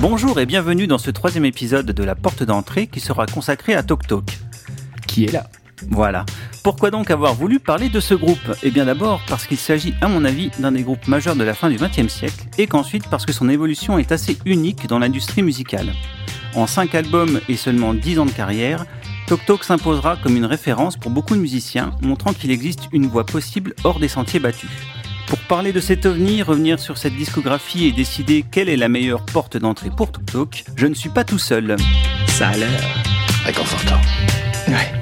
Bonjour et bienvenue dans ce troisième épisode de la porte d'entrée qui sera consacré à Tok Tok. Qui est là Voilà. Pourquoi donc avoir voulu parler de ce groupe? Eh bien d'abord parce qu'il s'agit à mon avis d'un des groupes majeurs de la fin du XXe siècle et qu'ensuite parce que son évolution est assez unique dans l'industrie musicale. En 5 albums et seulement 10 ans de carrière, Tok Tok s'imposera comme une référence pour beaucoup de musiciens, montrant qu'il existe une voie possible hors des sentiers battus. Pour parler de cet ovni, revenir sur cette discographie et décider quelle est la meilleure porte d'entrée pour Tok Tok, je ne suis pas tout seul. Ça a l'air réconfortant. Ouais.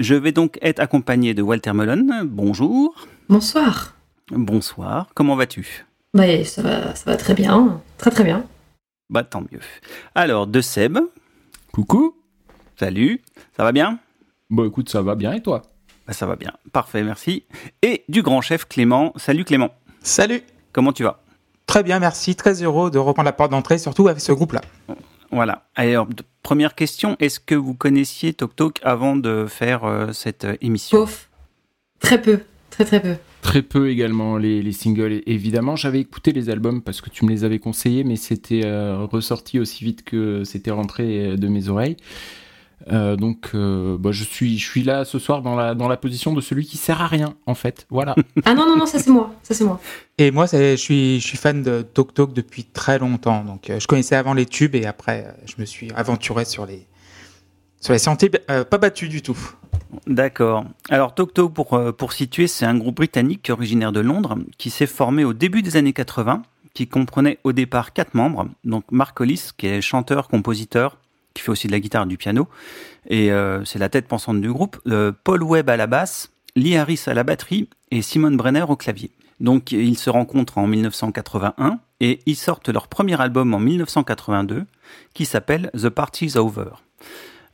Je vais donc être accompagné de Walter Mullen. Bonjour. Bonsoir. Bonsoir. Comment vas-tu? Bah, ça va, ça va très bien. Très très bien. Bah tant mieux. Alors, de Seb. Coucou. Salut. Ça va bien? Bon, écoute, ça va bien et toi? Bah, Ça va bien. Parfait, merci. Et du grand chef Clément. Salut Clément. Salut. Comment tu vas? Très bien, merci. Très heureux de reprendre la porte d'entrée, surtout avec ce groupe-là. Voilà. Alors, première question, est-ce que vous connaissiez Tok Tok avant de faire euh, cette euh, émission? Pauf. Très peu. Très très peu. Très peu également les, les singles. Évidemment, j'avais écouté les albums parce que tu me les avais conseillés, mais c'était euh, ressorti aussi vite que c'était rentré de mes oreilles. Euh, donc, euh, bah, je suis, je suis là ce soir dans la dans la position de celui qui sert à rien, en fait. Voilà. ah non non non, ça c'est moi, ça c'est moi. Et moi, je suis, je suis fan de Tok Tok depuis très longtemps. Donc, euh, je connaissais avant les tubes et après, je me suis aventuré sur les sur sentiers pas battus du tout. D'accord. Alors Tok Tok, pour pour situer, c'est un groupe britannique originaire de Londres qui s'est formé au début des années 80, qui comprenait au départ quatre membres. Donc Mark Hollis, qui est chanteur, compositeur qui fait aussi de la guitare et du piano. Et euh, c'est la tête pensante du groupe. Euh, Paul Webb à la basse, Lee Harris à la batterie et Simon Brenner au clavier. Donc ils se rencontrent en 1981 et ils sortent leur premier album en 1982 qui s'appelle The Party's Over.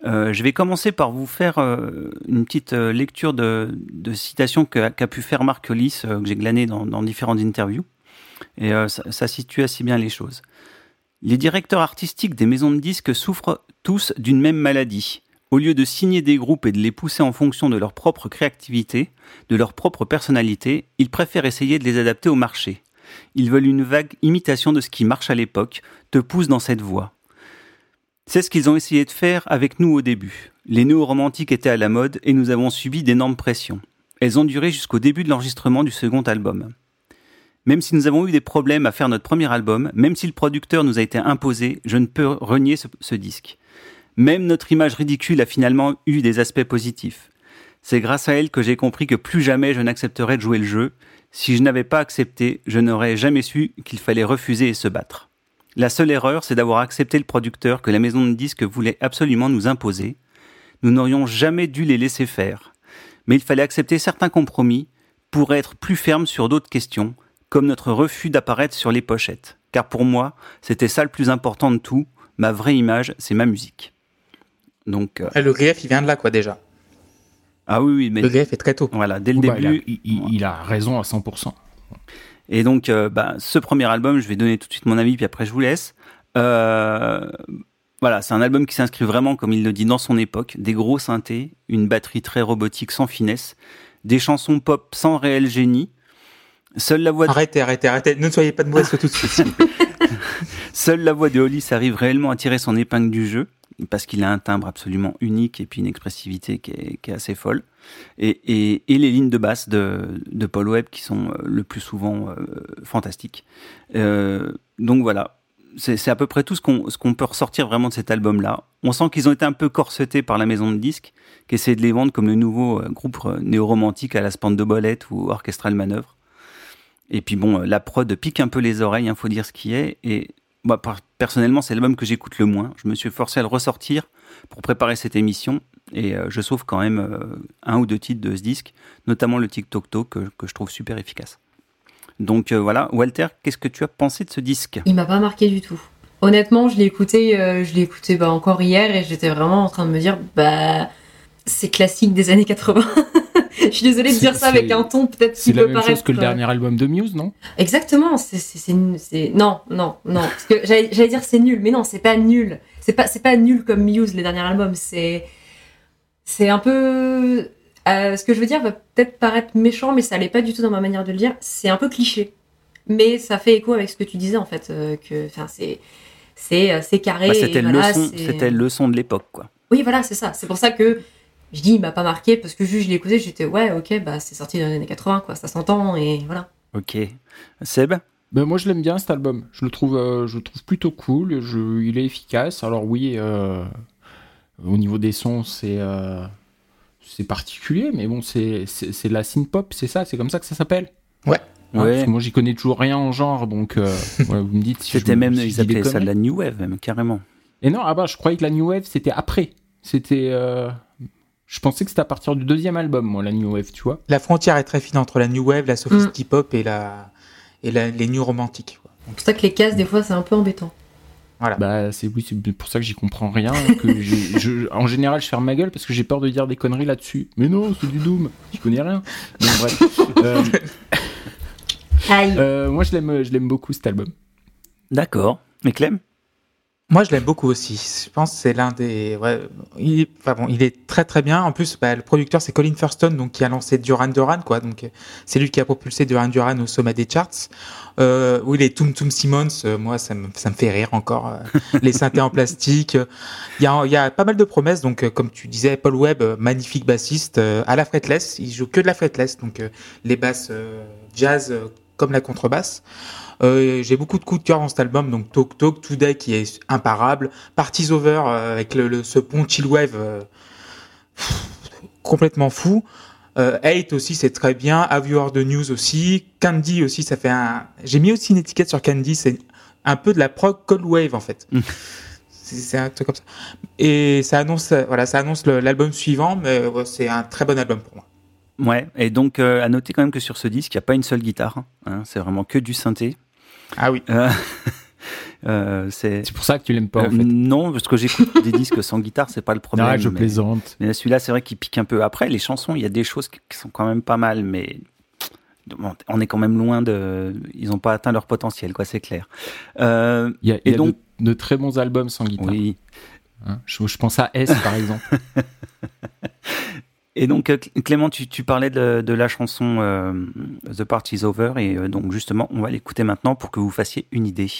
Euh, je vais commencer par vous faire euh, une petite euh, lecture de, citations qu'a qu pu faire Mark Hollis, que j'ai glané dans, dans, différentes interviews. Et ça, ça situe assez bien les choses. Les directeurs artistiques des maisons de disques souffrent tous d'une même maladie. Au lieu de signer des groupes et de les pousser en fonction de leur propre créativité, de leur propre personnalité, ils préfèrent essayer de les adapter au marché. Ils veulent une vague imitation de ce qui marche à l'époque, te pousse dans cette voie. C'est ce qu'ils ont essayé de faire avec nous au début. Les néo-romantiques étaient à la mode et nous avons subi d'énormes pressions. Elles ont duré jusqu'au début de l'enregistrement du second album. Même si nous avons eu des problèmes à faire notre premier album, même si le producteur nous a été imposé, je ne peux renier ce, disque. Même notre image ridicule a finalement eu des aspects positifs. C'est grâce à elle que j'ai compris que plus jamais je n'accepterais de jouer le jeu. Si je n'avais pas accepté, je n'aurais jamais su qu'il fallait refuser et se battre. La seule erreur, c'est d'avoir accepté le producteur que la maison de disques voulait absolument nous imposer. Nous n'aurions jamais dû les laisser faire. Mais il fallait accepter certains compromis pour être plus ferme sur d'autres questions, comme notre refus d'apparaître sur les pochettes. Car pour moi, c'était ça le plus important de tout. Ma vraie image, c'est ma musique. Donc, euh... Le grief, il vient de là, quoi, déjà. Ah oui, oui, mais. Le grief est très tôt. Voilà, dès le début. il, a, il, il, a, raison à 100%. Et donc, euh, bah, ce premier album, je vais donner tout de suite mon avis, puis après, je vous laisse. Euh, voilà, c'est un album qui s'inscrit vraiment, comme il le dit, dans son époque. Des gros synthés, une batterie très robotique sans finesse, des chansons pop sans réel génie. Seule la voix de... Arrêtez, arrêtez, arrêtez. Ne soyez pas de mauvaise tout de suite. Seule la voix de Hollis arrive réellement à tirer son épingle du jeu, parce qu'il a un timbre absolument unique et puis une expressivité qui est, assez folle. Et, les lignes de basse de, Paul Webb qui sont le plus souvent euh, fantastiques. Euh, donc voilà, c'est à peu près tout ce qu'on qu peut ressortir vraiment de cet album-là. On sent qu'ils ont été un peu corsetés par la maison de disques, qui essaie de les vendre comme le nouveau euh, groupe néo-romantique à la spande de bolette ou orchestral manœuvre. Et puis bon, la prod pique un peu les oreilles, il hein, faut dire ce qui est. moi, personnellement, c'est l'album que j'écoute le moins. Je me suis forcé à le ressortir pour préparer cette émission. Et euh, je sauve quand même euh, un ou deux titres de ce disque, notamment le TikTok Tok que, que je trouve super efficace. Donc euh, voilà, Walter, qu'est-ce que tu as pensé de ce disque? Il m'a pas marqué du tout. Honnêtement, je l'ai écouté, je l'ai bah, encore hier et j'étais vraiment en train de me dire, bah, c'est classique des années 80. Je suis désolée de dire ça avec un ton peut-être qui peut paraître. C'est la même chose que le dernier album de Muse, non? Exactement. C'est non, non, non. Parce que j'allais dire c'est nul, mais non, c'est pas nul. C'est pas c'est pas nul comme Muse les derniers albums. C'est c'est un peu euh, ce que je veux dire va peut-être paraître méchant, mais ça allait pas du tout dans ma manière de le dire. C'est un peu cliché, mais ça fait écho avec ce que tu disais en fait. Euh, que, enfin, c'est c'est euh, carré. Bah, c'était le son de l'époque, quoi. Oui, voilà, c'est ça. C'est pour ça que je dis, il m'a pas marqué parce que juste je l'ai écouté, j'étais ouais, ok, bah c'est sorti dans les années 80, quoi. Ça s'entend et voilà. Ok. Seb? Ben moi je l'aime bien cet album. Je le trouve, je le trouve plutôt cool. Je, il est efficace. Alors oui, au niveau des sons, c'est c'est particulier, mais bon, c'est de la synth-pop, c'est ça, c'est comme ça que ça s'appelle Ouais. ouais. moi, j'y connais toujours rien en genre, donc euh, vous me dites si C'était même, ils appelaient ça de la New Wave, même, carrément. Et non, ah bah, je croyais que la New Wave, c'était après. C'était. Je pensais que c'était à partir du deuxième album, moi, la New Wave, tu vois. La frontière est très fine entre la New Wave, la Sophistic mm. Pop et, la... et les New Romantiques. C'est pour ça que les cases, des fois, c'est un peu embêtant. Bah, c'est oui, c'est pour ça que j'y comprends rien. Que en général, je ferme ma gueule parce que j'ai peur de dire des conneries là-dessus. Mais non, c'est du Doom. J'y connais rien. bref. Euh, euh, moi, je l'aime, je l'aime beaucoup cet album. D'accord. Mais Clem? Moi, je l'aime beaucoup aussi. Je pense que c'est l'un des. Ouais, il, enfin bon, il est très très bien. En plus, bah, le producteur c'est Colin Thurston, donc qui a lancé Duran Duran, quoi. Donc c'est lui qui a propulsé Duran Duran au sommet des charts. Euh, oui, les Tum Tum Simmons, euh, moi ça me, ça me fait rire encore. Euh, les synthés en plastique. Il y a, il y a pas mal de promesses. Donc comme tu disais, Paul Webb, magnifique bassiste à la fretless. Il joue que de la fretless, donc les basses jazz comme la contrebasse. Euh, j'ai beaucoup de coups de cœur dans cet album, donc Talk Talk, Today qui est imparable, Parties Over euh, avec le, ce pont chill wave euh, complètement fou. Euh, Hate aussi c'est très bien, Have You Heard the News aussi, Candy aussi ça fait un. J'ai mis aussi une étiquette sur Candy, c'est un peu de la prog cold wave en fait. Mm. c'est un truc comme ça. Et ça annonce, voilà, ça annonce l'album suivant, mais c'est un très bon album pour moi. Ouais, et donc à noter quand même que sur ce disque, il n'y a pas une seule guitare. Hein, c'est vraiment que du synthé. Ah oui. Euh, euh, c'est pour ça que tu l'aimes pas. En euh, fait. Non, parce que j'écoute des disques sans guitare, c'est pas le problème. Ah, je plaisante. Mais celui-là, c'est vrai qu'il pique un peu. Après, les chansons, il y a des choses qui sont quand même pas mal, mais on est quand même loin de. Ils n'ont pas atteint leur potentiel, quoi, c'est clair. il y a, et donc de, très bons albums sans guitare. Oui. Hein, je, je, pense à S par exemple. Et donc, euh, Clément, tu, parlais de, de, la chanson euh, The Party's Over, et euh, donc justement, on va l'écouter maintenant pour que vous fassiez une idée.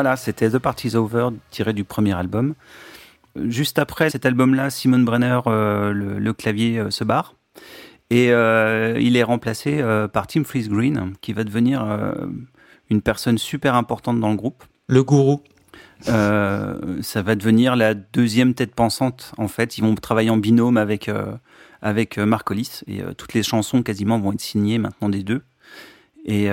Voilà, c'était The Party's Over, tiré du premier album. Juste après cet album-là, Simon Brenner, euh, le, clavier, euh, se barre. Et euh, il est remplacé par Tim Fleece Green, qui va devenir une personne super importante dans le groupe. Le gourou. ça va devenir la deuxième tête pensante, en fait. Ils vont travailler en binôme avec, avec Mark Hollis. Et toutes les chansons, quasiment, vont être signées maintenant des deux. Et,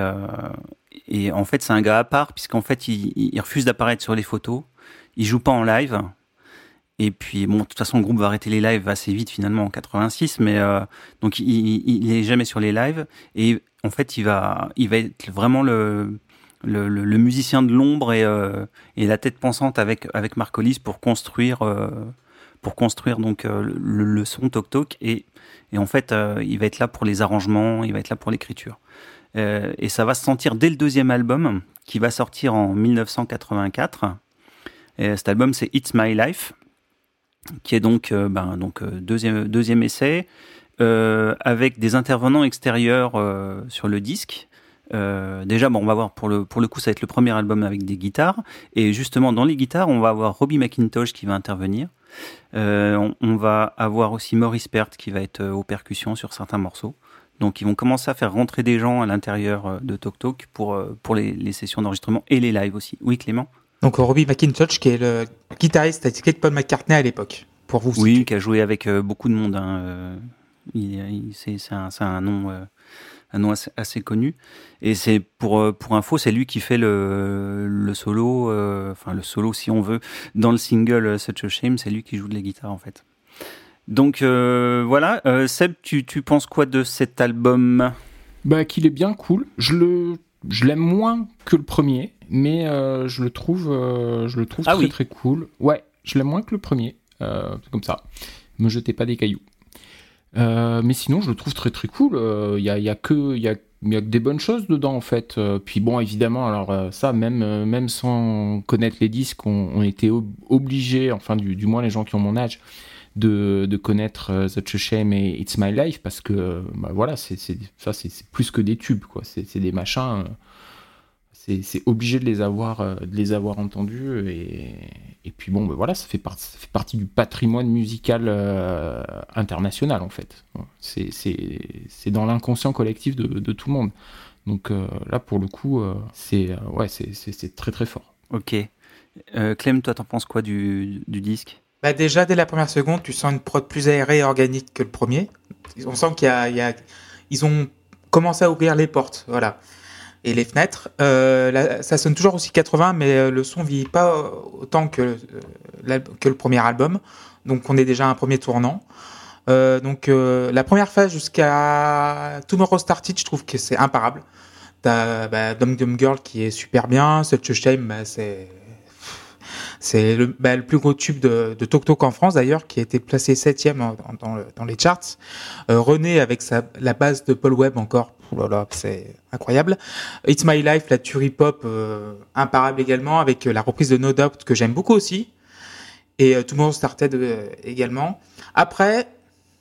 et en fait, c'est un gars à part, puisqu'en fait, il, refuse d'apparaître sur les photos. Il joue pas en live. Et puis, bon, de toute façon, le groupe va arrêter les lives assez vite finalement en 86, mais euh, donc il, il, est jamais sur les lives. Et en fait, il va, il va être vraiment le, le, musicien de l'ombre et, euh, et, la tête pensante avec avec Marc Hollis pour construire, euh, pour construire donc le, son Tok Tok. Et, et en fait, il va être là pour les arrangements, il va être là pour l'écriture. Et ça va se sentir dès le deuxième album qui va sortir en 1984. Et cet album, c'est It's My Life qui est donc, euh, ben, euh, deuxième, essai, euh, avec des intervenants extérieurs sur le disque. déjà, bon, on va voir pour le, coup, ça va être le premier album avec des guitares. Et justement, dans les guitares, on va avoir Robbie McIntosh qui va intervenir. On, on, va avoir aussi Maurice Pert qui va être aux percussions sur certains morceaux. Donc, ils vont commencer à faire rentrer des gens à l'intérieur de Tok Tok pour, pour les, les sessions d'enregistrement et les lives aussi. Oui, Clément? Donc Robbie McIntosh, qui est le guitariste de Paul McCartney à l'époque, pour vous. Oui, qui a joué avec euh, beaucoup de monde. Hein. Euh, c'est un, un, nom, euh, un nom assez, connu. Et c'est pour pour info, c'est lui qui fait le, le solo, enfin le solo si on veut, dans le single Such a Shame. C'est lui qui joue de la guitare en fait. Donc voilà, Seb, tu, tu penses quoi de cet album? Bah qu'il est bien cool. Je le je l'aime moins que le premier, mais euh, je le trouve, euh, je le trouve ah très très cool. Ouais, je l'aime moins que le premier, euh, comme ça. Me jetez pas des cailloux. mais sinon, je le trouve très très cool. Il y a, y, a, que, y, a, y a des bonnes choses dedans en fait. puis bon, évidemment, alors ça, même, même sans connaître les disques, on, on était obligés, enfin du, du, moins les gens qui ont mon âge, de, connaître The Shame et It's My Life parce que bah, voilà, c'est ça, c'est plus que des tubes quoi. C'est des machins c'est obligé de les avoir, euh, de les avoir entendus. Et, puis bon, ben voilà, ça fait, ça fait, partie du patrimoine musical euh, international en fait. C'est dans l'inconscient collectif de, tout le monde. Donc euh, là, pour le coup, c'est ouais, c'est très très fort. Ok. Clem, toi, t'en penses quoi du, du disque? Bah déjà, dès la première seconde, tu sens une prod plus aérée et organique que le premier. On sent qu'il y, y a, ils ont commencé à ouvrir les portes, voilà et les fenêtres. Euh, ça sonne toujours aussi 80, mais euh, le son vieillit pas autant que, euh, que le premier album. Donc on est déjà à un premier tournant. donc la première phase jusqu'à Tomorrow Started, je trouve que c'est imparable. T'as bah, Dum Dum Girl qui est super bien, Such a Shame, bah, c'est c'est le, bah, le, plus gros tube de, de Tok Tok en France d'ailleurs, qui a été placé septième dans, dans, dans les charts. Euh, René avec sa, la base de Paul Webb encore, c'est incroyable. It's My Life, la tuerie pop, euh, imparable également, avec euh, la reprise de No Doubt que j'aime beaucoup aussi. Et euh, Tomorrow Started euh, également. Après,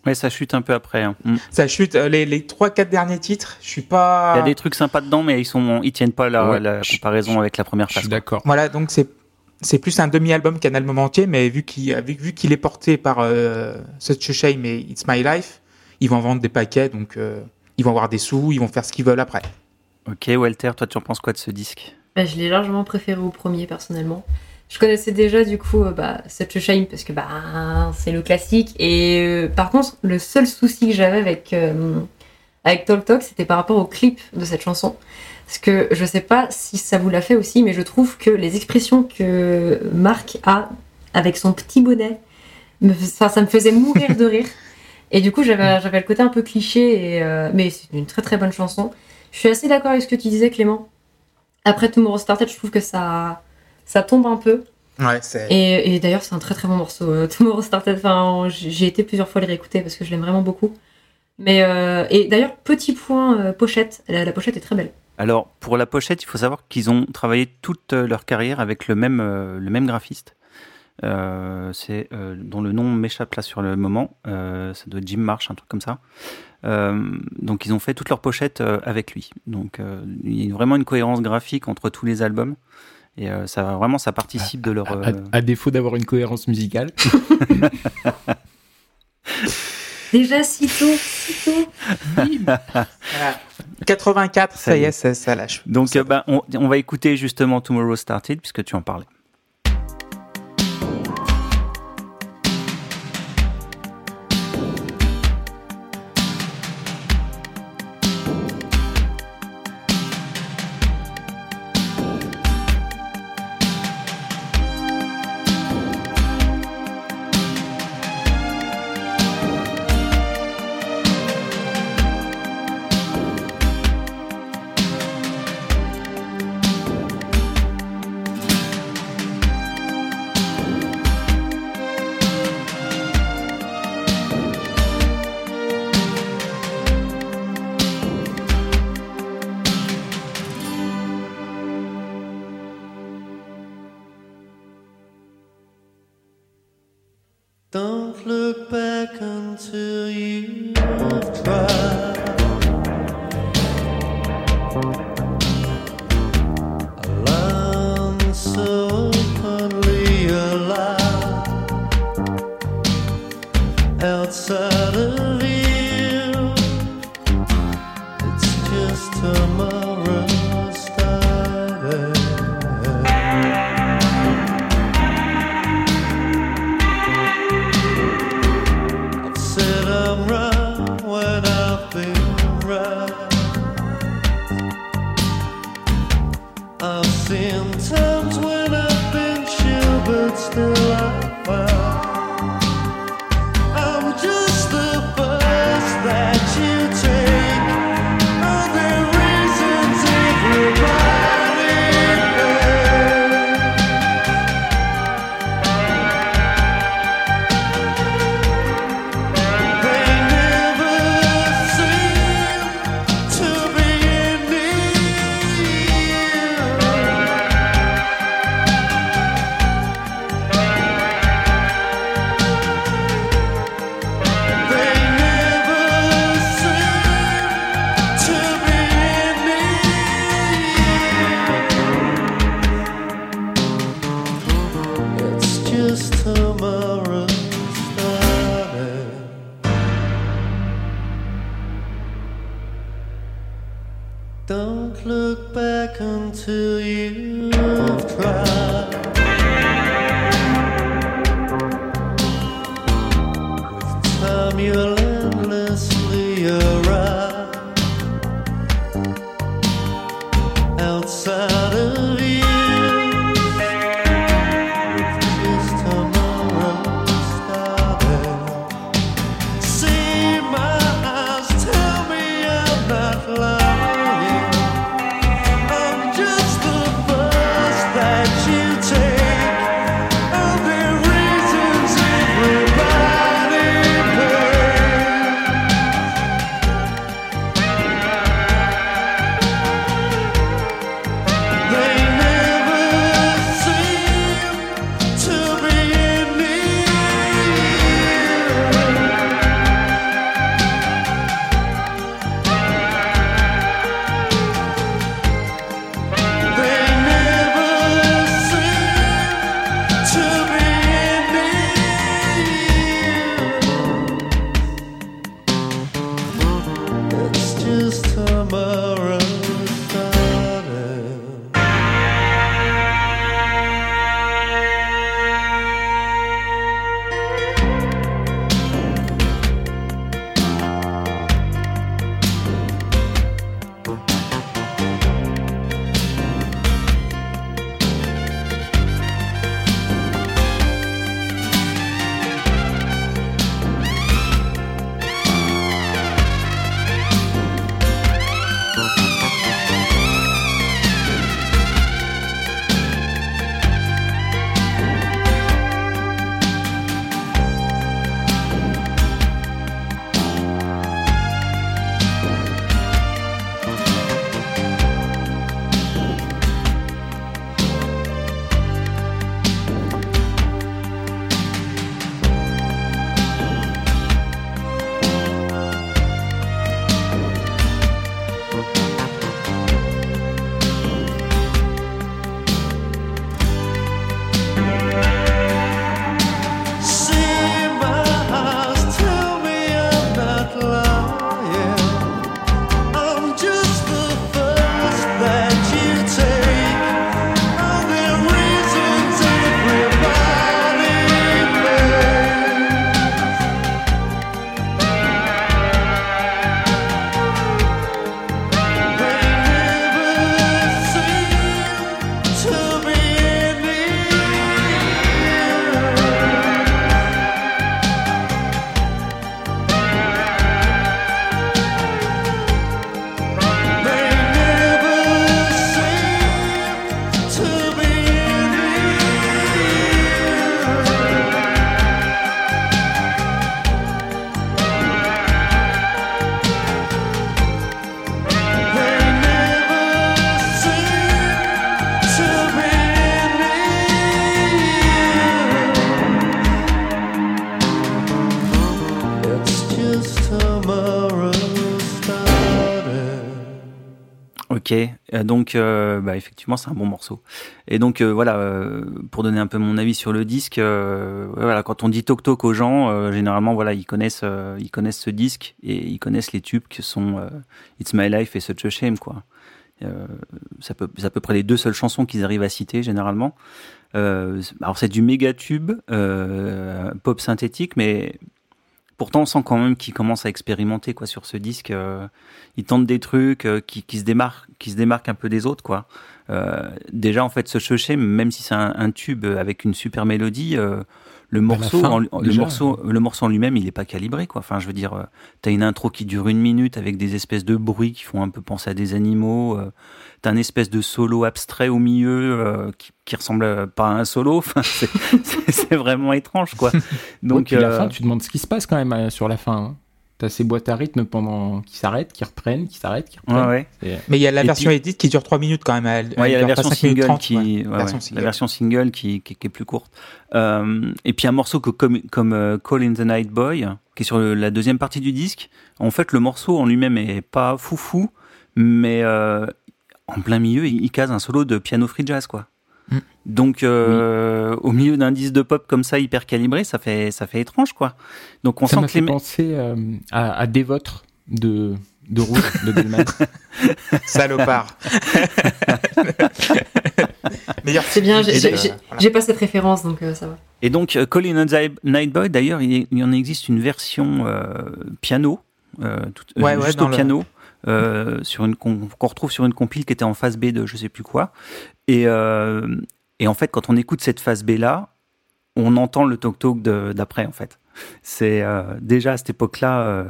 Ouais, ça chute un peu après. Hein. Mm. Ça chute. Les, les 3-4 derniers titres, je suis pas. Il y a des trucs sympas dedans, mais ils sont, ils tiennent pas la, la comparaison avec la première phase. Je suis d'accord. Voilà, donc c'est c'est plus un demi-album qu'un album entier, mais vu qu'il vu, qu'il est porté par euh, Such a Shame et It's My Life, ils vont vendre des paquets, donc euh, ils vont avoir des sous, ils vont faire ce qu'ils veulent après. Ok, Walter, toi tu en penses quoi de ce disque? Bah, Je l'ai largement préféré au premier personnellement. Je connaissais déjà du coup euh, bah, Such a Shame parce que bah, c'est le classique. Et euh, par contre, le seul souci que j'avais avec, euh, avec Talk Talk, c'était par rapport au clip de cette chanson. Parce que je sais pas si ça vous l'a fait aussi, mais je trouve que les expressions que Marc a avec son petit bonnet, me, ça, ça me faisait mourir de rire. Et du coup, j'avais, le côté un peu cliché, et, euh, mais c'est une très très bonne chanson. Je suis assez d'accord avec ce que tu disais, Clément. Après Tomorrow Started, je trouve que ça, ça tombe un peu. Ouais. Et, et d'ailleurs, c'est un très très bon morceau. Euh, Tomorrow Started, enfin, j'ai été plusieurs fois le réécouter parce que je l'aime vraiment beaucoup. Mais euh, et d'ailleurs, petit point euh, pochette, la, la, pochette est très belle. Alors pour la pochette, il faut savoir qu'ils ont travaillé toute leur carrière avec le même euh, le même graphiste. Euh, c'est euh, dont le nom m'échappe là sur le moment. Euh, ça doit être Jim Marsh, un truc comme ça. donc ils ont fait toutes leurs pochettes avec lui. Donc il y a vraiment une cohérence graphique entre tous les albums. Et ça vraiment, ça participe de leur. À, défaut d'avoir une cohérence musicale. Déjà si tôt, si tôt. 84, ça, y est, ça, lâche. Donc, bah, on, on va écouter justement Tomorrow Started puisque tu en parlais. Donc euh, bah, effectivement c'est un bon morceau. Et donc euh, voilà, euh, pour donner un peu mon avis sur le disque, euh, voilà, quand on dit Tok Tok aux gens, euh, généralement voilà, ils connaissent, euh, ils connaissent ce disque et ils connaissent les tubes que sont euh, It's My Life et Such a Shame quoi. Euh, ça peut, c'est à peu près les deux seules chansons qu'ils arrivent à citer généralement. Euh, alors c'est du méga tube euh, pop synthétique, mais pourtant on sent quand même qu'ils commencent à expérimenter quoi sur ce disque. Euh, ils tentent des trucs euh, qui, qui se démarquent, qui se démarquent un peu des autres quoi. Euh, déjà en fait ce Shame, même si c'est un, un tube avec une super mélodie, euh, le morceau, fin, en, le morceau, le morceau en lui-même, il est pas calibré quoi. Enfin je veux dire, euh, t'as une intro qui dure une minute avec des espèces de bruits qui font un peu penser à des animaux. Euh, t'as un espèce de solo abstrait au milieu euh, qui, qui ressemble pas à un solo. Enfin c'est- vraiment étrange quoi. Donc, Donc la euh, fin, tu demandes ce qui se passe quand même sur la fin. Hein. T'as ces boîtes à rythme pendant qui s'arrêtent, qui reprennent, qui s'arrêtent, qui reprennent. ouais, ouais. C'est- Mais il y a la Et version puis- edit qui dure 3 minutes quand même. Elle, Ouais, il y a la version 5 minutes single 30, qui, la version single qui, est plus courte. Euh, et puis un morceau que, comme, comme euh, Call in the Night Boy, qui est sur le- la deuxième partie du disque. En fait, le morceau en lui-même est pas foufou, mais euh, en plein milieu, il, il case un solo de piano free jazz, quoi. Mm. Donc, euh, au milieu d'un disque de pop comme ça, hyper calibré, ça fait, ça fait étrange, quoi. Donc, on Ça sent que les penser euh, à, à Dévotre de, de Rouge, de Goldman. Salopard. C'est bien, j'ai- voilà. pas cette référence donc euh, ça va. Et donc, euh, Call in the Night Boy, d'ailleurs, il, il y en existe une version euh, piano, euh, tout- euh, Ouais, ouais, juste dans au le- piano, euh, sur une qu'on qu'on retrouve sur une compile qui était en phase B de je sais plus quoi. Et, euh, et en fait, quand on écoute cette phase B là, on entend le talk d'après en fait. C'est euh, déjà à cette époque-là, euh,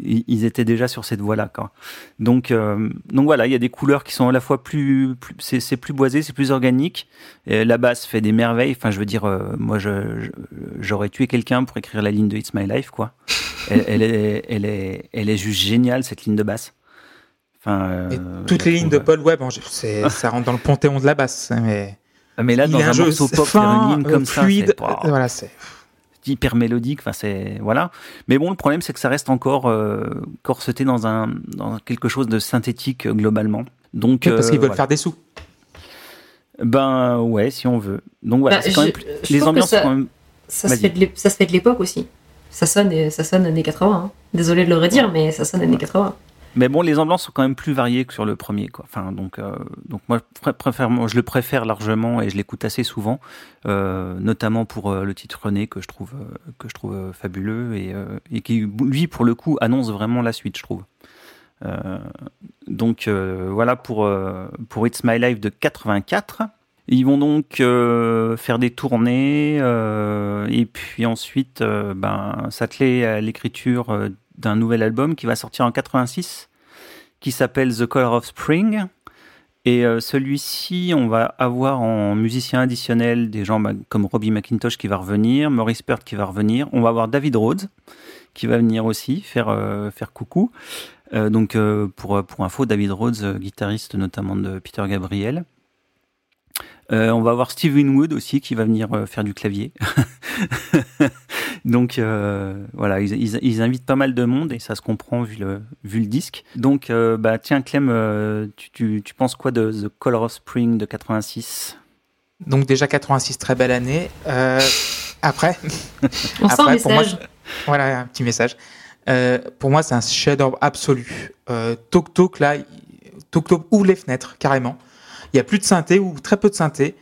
ils, étaient déjà sur cette voie-là. Donc, euh, donc voilà, il y a des couleurs qui sont à la fois plus, plus c'est plus boisé, c'est plus organique. La basse fait des merveilles. Enfin, je veux dire, euh, moi, j'aurais tué quelqu'un pour écrire la ligne de It's My Life, quoi. Elle, elle est, elle est, elle est juste géniale cette ligne de basse. Enfin, Et euh, toutes les lignes de Paul Webb, c'est- ça rentre dans le panthéon de la basse. Mais, Mais là, il dans un, un jeu morceau pop, fin, une ligne comme ça, fluide. c'est Voilà, c'est. hyper mélodique. Enfin, c'est voilà. Mais bon, le problème, c'est que ça reste encore euh, corseté dans un, dans quelque chose de synthétique euh, globalement. Donc, Parce euh, qu'ils veulent voilà. faire des sous. Ben ouais, si on veut. Donc voilà, Bah, c'est quand je- même plus- je les ambiances ça- sont quand même. Ça se, fait de l'ép- ça se fait de l'époque aussi. Ça sonne, ça sonne années 80. hein. Désolé de le redire, mais ça sonne années 80. Mais bon, les ambiances sont quand même plus variées que sur le premier, quoi. Enfin, donc, euh, donc moi, je je le préfère largement et je l'écoute assez souvent, euh, notamment pour euh, le titre René que je trouve que je trouve fabuleux et, et qui lui pour le coup annonce vraiment la suite, je trouve. Donc voilà pour pour It's My Life de 84. Ils vont donc faire des tournées et puis ensuite ben, s'atteler à l'écriture d'un nouvel album qui va sortir en 86 qui s'appelle The Color of Spring. Et euh, celui-ci, on va avoir en musicien additionnel des gens comme Robbie McIntosh qui va revenir, Maurice Peart qui va revenir. On va avoir David Rhodes qui va venir aussi faire, euh, faire coucou. Euh, donc euh, pour, pour info, David Rhodes, euh, guitariste notamment de Peter Gabriel. Euh, on va avoir Steve Winwood aussi qui va venir faire du clavier. Donc euh, voilà, ils, ils- ils invitent pas mal de monde et ça se comprend vu le, vu le disque. Donc euh, bah tiens Clem, euh, tu, tu, tu penses quoi de The Color of Spring de 86 Donc déjà 86, très belle année. Euh, après, On sent un Après, pour moi, voilà un petit message. Euh, pour moi, c'est un chef-d'œuvre absolu. Euh, Tok Tok, là, Tok Tok ouvre les fenêtres, carrément. Il y a plus de synthé ou très peu de synthé.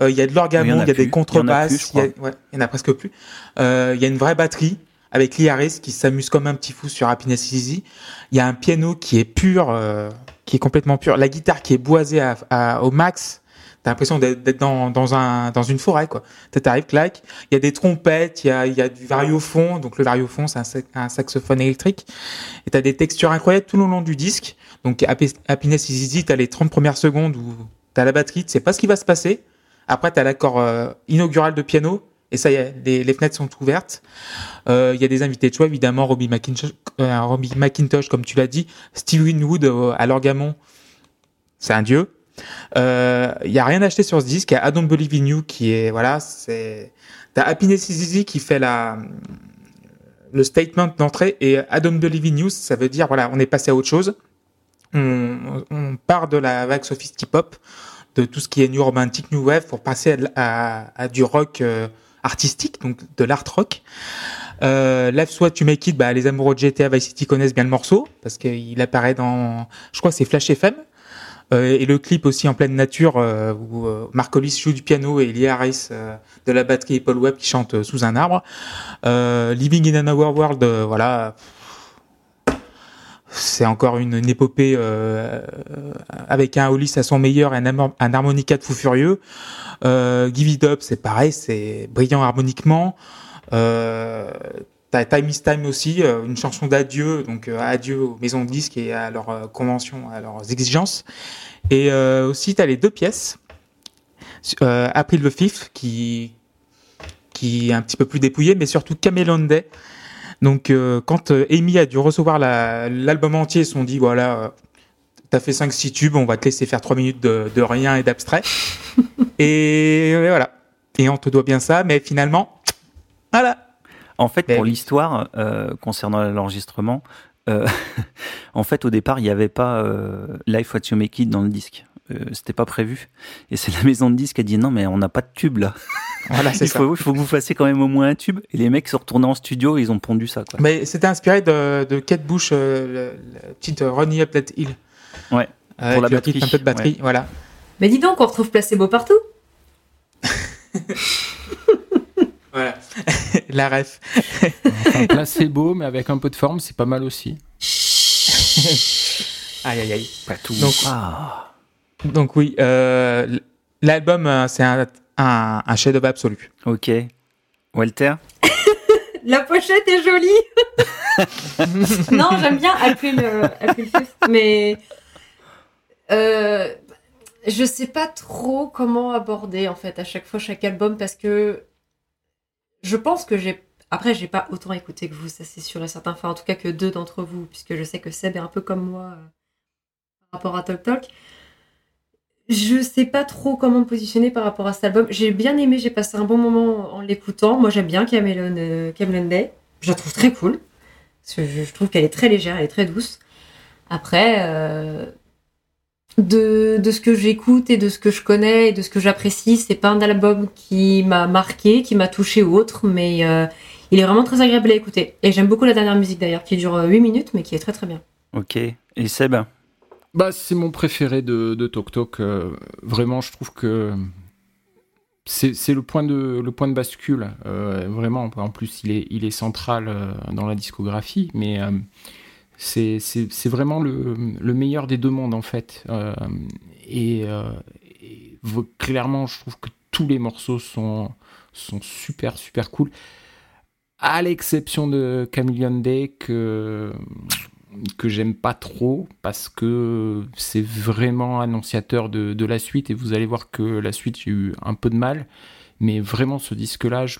Euh, il y a de l'orgamon, a il y a des contrebasses, il y, en a presque plus. Euh, il y a une vraie batterie avec Harris qui s'amuse comme un petit fou sur Happiness is Easy. Il y a un piano qui est pur, euh, qui est complètement pur. La guitare qui est boisée à, à- au max. T'as l'impression d'être dans, dans, un, dans une forêt, quoi. T'arrives, clac. Il y a des trompettes, il y a, il y a du variophone. Donc, le variophone, c'est un, sax- un saxophone électrique. Et t'as des textures incroyables tout le long du disque. Donc, Happiness is Easy, t'as les 30 premières secondes où t'as la batterie, tu sais pas ce qui va se passer. Après, t'as l'accord euh, inaugural de piano. Et ça y est, les, les fenêtres sont ouvertes. Euh, Il y a des invités de choix, évidemment, Robbie McIntosh, euh, Robbie McIntosh comme tu l'as dit. Steve Winwood euh, à l'orgamon, c'est un dieu. Euh, Il y a rien acheté sur ce disque. Il y a I Don't Believe in You qui est voilà, c'est t'as Happiness is Easy qui fait la le statement d'entrée et I Don't Believe in You, ça veut dire voilà, on est passé à autre chose. on, on part de la vague sophisti-pop, de tout ce qui est new romantic, new wave, pour passer à, à, du rock euh, artistique, donc de l'art rock. Euh, Life What You Make It, bah, les amoureux de GTA Vice City connaissent bien le morceau, parce qu'il apparaît dans, je crois c'est Flash FM, euh, et le clip aussi en pleine nature, euh, où euh, Marc Hollis joue du piano et Lee Harris euh, de la batterie et Paul Webb qui chante sous un arbre. Living in Another World, voilà c'est encore une, épopée euh, avec un Hollis à son meilleur et un, harmonica de fou furieux. Euh, Give It Up, c'est pareil, c'est brillant harmoniquement. Euh, Time is Time aussi, euh, une chanson d'adieu, donc euh, adieu aux maisons de disques et à leurs euh, conventions, à leurs exigences. Et aussi, t'as les deux pièces. April the Fifth, qui qui est un petit peu plus dépouillé, mais surtout Camelon Day, donc euh, quand euh, Amy a dû recevoir l'album entier, ils se sont dit voilà, euh, t'as fait 5-6 tubes, on va te laisser faire 3 minutes de, de rien et d'abstrait. et, et voilà. Et on te doit bien ça, mais finalement, voilà. En fait, Ben pour l'histoire, euh, concernant l'enregistrement, euh, en fait, au départ, il n'y avait pas euh, Life What You Make It dans le disque. Euh, C'était pas prévu. Et c'est la maison de disque qui a dit non, mais on n'a pas de tube là. Voilà, c'est Il ça. faut, il faut que vous fassiez quand même au moins un tube. Et les mecs sont retournés en studio et ils ont pondu ça. Quoi. Mais c'était inspiré de, de Kate Bush, euh, le- la petite euh, Running Up That Hill. Ouais, Avec pour la batterie, un peu de batterie, voilà. Mais dis donc, on retrouve placebo partout. Voilà. la ref. Enfin, placebo, mais avec un peu de forme, c'est pas mal aussi. Aïe, aïe, aïe. Pas tout. Donc- Ah. Donc oui, euh, l'album, euh, c'est un, un, un chef-d'œuvre absolu. Ok. Walter La pochette est jolie. non, j'aime bien April, euh, April Fifth, mais euh, je sais pas trop comment aborder en fait à chaque fois chaque album parce que je pense que j'ai après j'ai pas autant écouté que vous, ça c'est sûr et certain. Enfin en tout cas que deux d'entre vous, puisque je sais que Seb est un peu comme moi euh, par rapport à Talk Talk. Je sais pas trop comment me positionner par rapport à cet album. J'ai bien aimé, j'ai passé un bon moment en l'écoutant. Moi, j'aime bien Camelon, euh, Day. Je la trouve très cool. Je, trouve qu'elle est très légère, elle est très douce. Après, euh, de, de ce que j'écoute et de ce que je connais et de ce que j'apprécie, c'est pas un album qui m'a marqué, qui m'a touché ou autre, mais euh, il est vraiment très agréable à écouter. Et j'aime beaucoup la dernière musique d'ailleurs, qui dure euh, 8 minutes, mais qui est très très bien. Ok. Et Seb? Bah, c'est mon préféré de, Tok Tok. euh, vraiment, je trouve que c'est le point de bascule. euh, vraiment, en plus, il est central euh, dans la discographie, mais c'est vraiment le, le meilleur des deux mondes en fait. Et, clairement, je trouve que tous les morceaux sont sont super super cool. À l'exception de Chameleon Day que que j'aime pas trop parce que c'est vraiment annonciateur de, de la suite et vous allez voir que la suite j'ai eu un peu de mal. Mais vraiment ce disque là je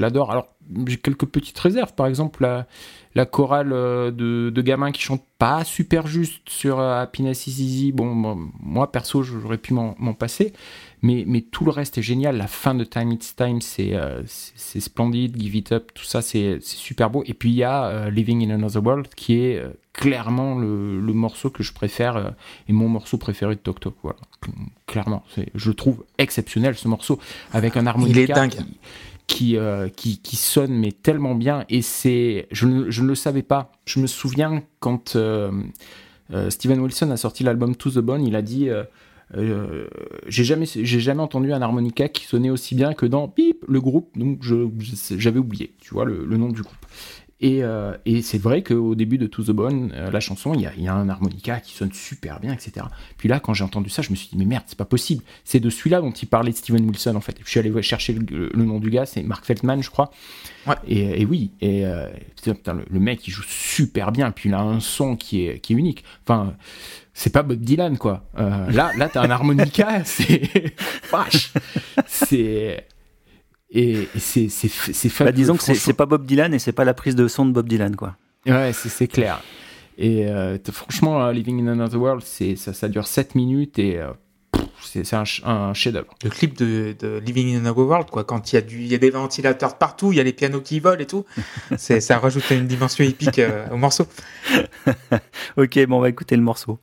l'adore. Alors j'ai quelques petites réserves. Par exemple la, la chorale euh, de, de gamins qui chantent pas super juste sur euh, Happiness is Easy. Bon moi, perso j'aurais pu m'en passer mais, mais tout le reste est génial. La fin de Time It's Time c'est euh, splendide. Give It Up tout ça c'est super beau. Et puis il y a euh, Living in Another World qui est euh, clairement le, le morceau que je préfère et mon morceau préféré de Tok Tok voilà. Clairement je le trouve exceptionnel ce morceau avec un harmonica Il est dingue. qui qui, euh, qui, qui sonne mais tellement bien. Et c'est je ne, je ne le savais pas. Je me souviens quand euh, euh, Steven Wilson a sorti l'album To the Bone il a dit euh, j'ai jamais j'ai jamais entendu un harmonica qui sonnait aussi bien que dans Pip le groupe donc j'avais oublié tu vois le, le nom du groupe et, euh, et c'est vrai qu'au début de To The Bone, euh, la chanson, il y a, il y a un harmonica qui sonne super bien, etc. Puis là, quand j'ai entendu ça, je me suis dit, mais merde, c'est pas possible. C'est de celui-là dont il parlait de Steven Wilson, en fait. Et puis je suis allé chercher le, le nom du gars, c'est Mark Feldman, je crois. Ouais. Et, et oui, et putain, le, le mec, il joue super bien. Puis il a un son qui est, qui est unique. Enfin, c'est pas Bob Dylan, quoi. Euh, là, là, t'as un harmonica, c'est. Vache C'est. Et, c'est c'est c'est bah, Disons que c'est pas Bob Dylan et c'est pas la prise de son de Bob Dylan, quoi. Ouais, c'est c'est clair. Et euh, franchement, euh, Living in Another World, c'est ça, ça dure 7 minutes et euh, c'est c'est un, ch- un chef-d'œuvre. Le clip de, de Living in Another World, quoi, quand il y a du, il y a des ventilateurs partout, il y a les pianos qui volent et tout, c'est, ça rajoute une dimension épique euh, au morceau. Ok, bon, on va écouter le morceau.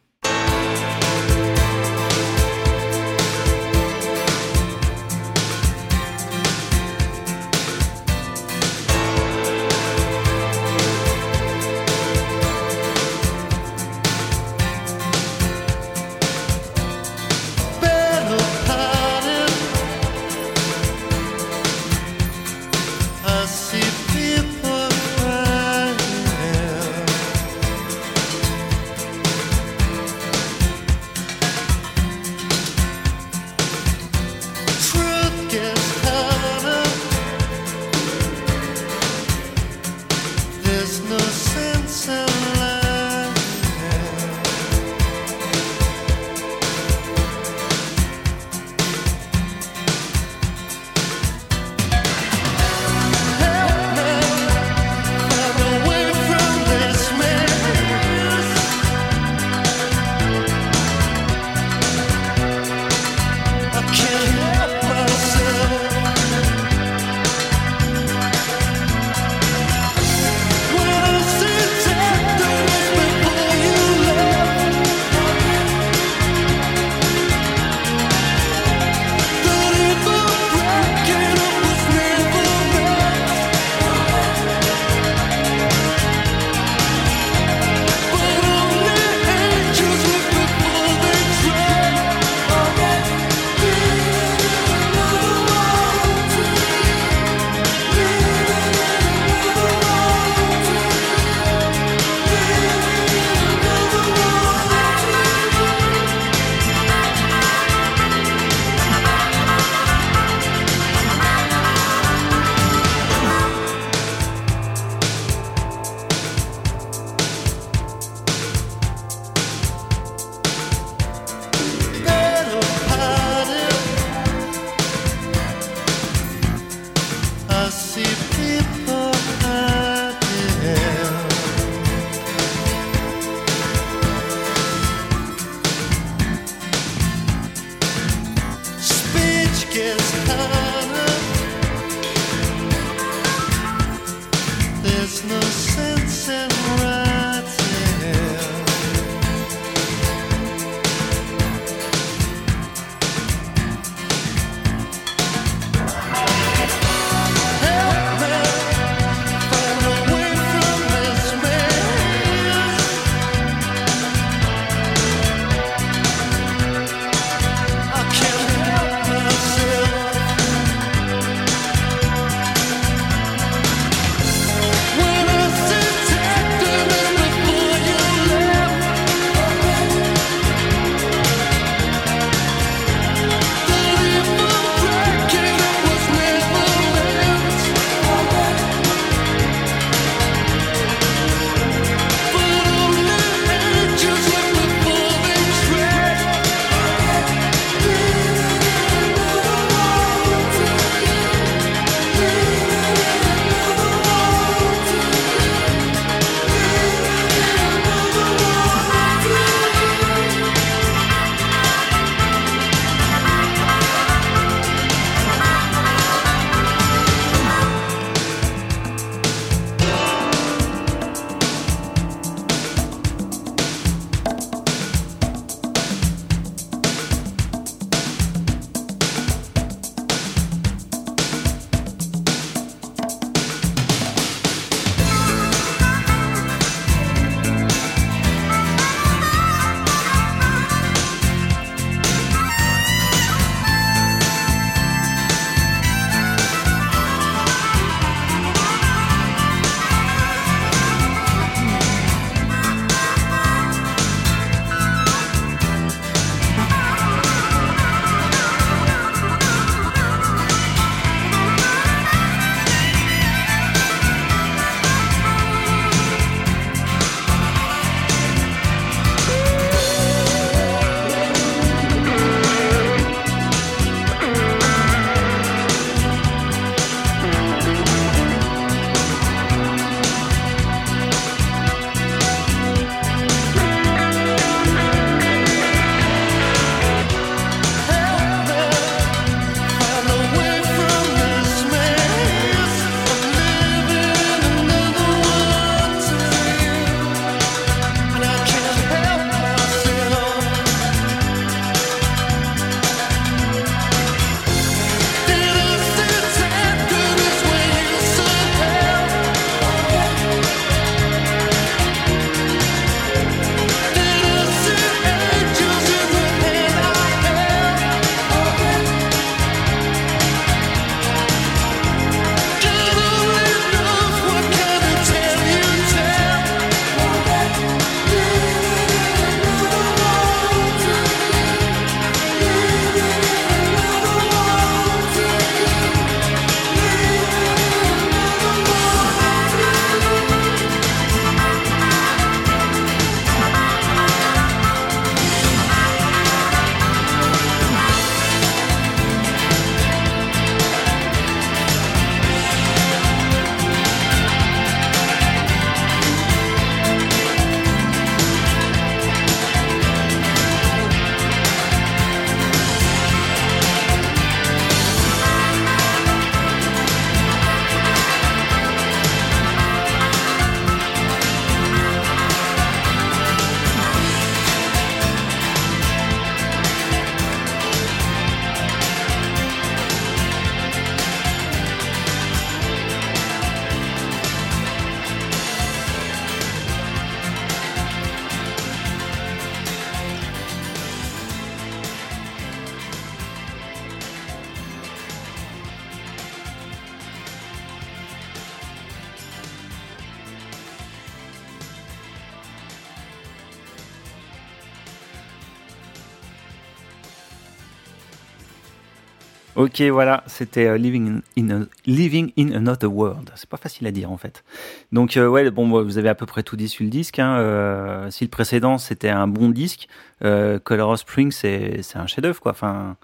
Ok, voilà, c'était euh, living, in, Another World. C'est pas facile à dire en fait. Donc, euh, ouais, bon, vous avez à peu près tout dit sur le disque. Hein. Euh, si le précédent c'était un bon disque, Color of Spring c'est un chef-d'œuvre. Enfin,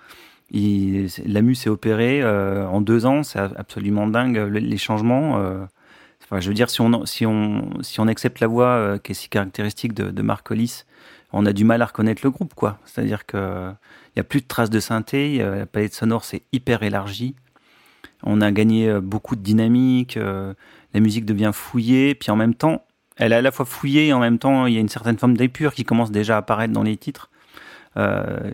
il, la muse s'est opérée en deux ans, c'est absolument dingue les changements. enfin, je veux dire, si on, accepte la voix qui est si caractéristique de, de Mark Hollis, on a du mal à reconnaître le groupe quoi. C'est-à-dire que il n'y a plus de traces de synthé, la palette sonore s'est hyper élargie. On a gagné euh, beaucoup de dynamique, euh, la musique devient fouillée, puis en même temps, elle est à la fois fouillée et en même temps, il y a une certaine forme d'épure qui commence déjà à apparaître dans les titres. Euh,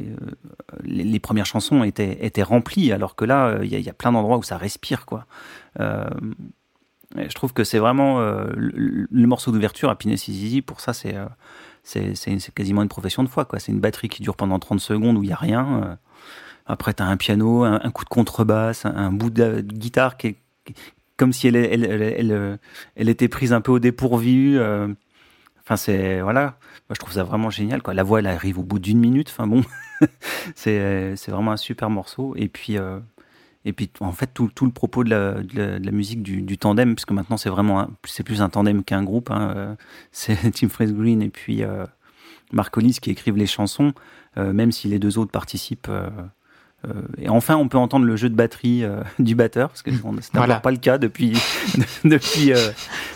les, premières chansons étaient, étaient remplies, alors que là, il y, a plein d'endroits où ça respire, quoi. je trouve que c'est vraiment le, morceau d'ouverture, Happiness is Easy, pour ça, c'est c'est quasiment une profession de foi. quoi. C'est une batterie qui dure pendant 30 secondes où il n'y a rien. Euh. Après, tu as un piano, un, coup de contrebasse, un, bout de, guitare qui est comme si elle, elle, elle, était prise un peu au dépourvu. Euh. Enfin, c'est. Voilà. Moi, je trouve ça vraiment génial. Quoi. La voix, elle arrive au bout d'une minute. Enfin, bon. c'est vraiment un super morceau. Et puis. Euh, et puis, en fait, tout, tout le propos de la, de la, musique du, du, tandem, puisque maintenant c'est vraiment, c'est plus un tandem qu'un groupe. Hein, euh, c'est Tim Freeze Green et puis euh, Mark Hollis qui écrivent les chansons, euh, même si les deux autres participent. Euh, et enfin, on peut entendre le jeu de batterie du batteur, parce que ce n'est pas le cas depuis depuis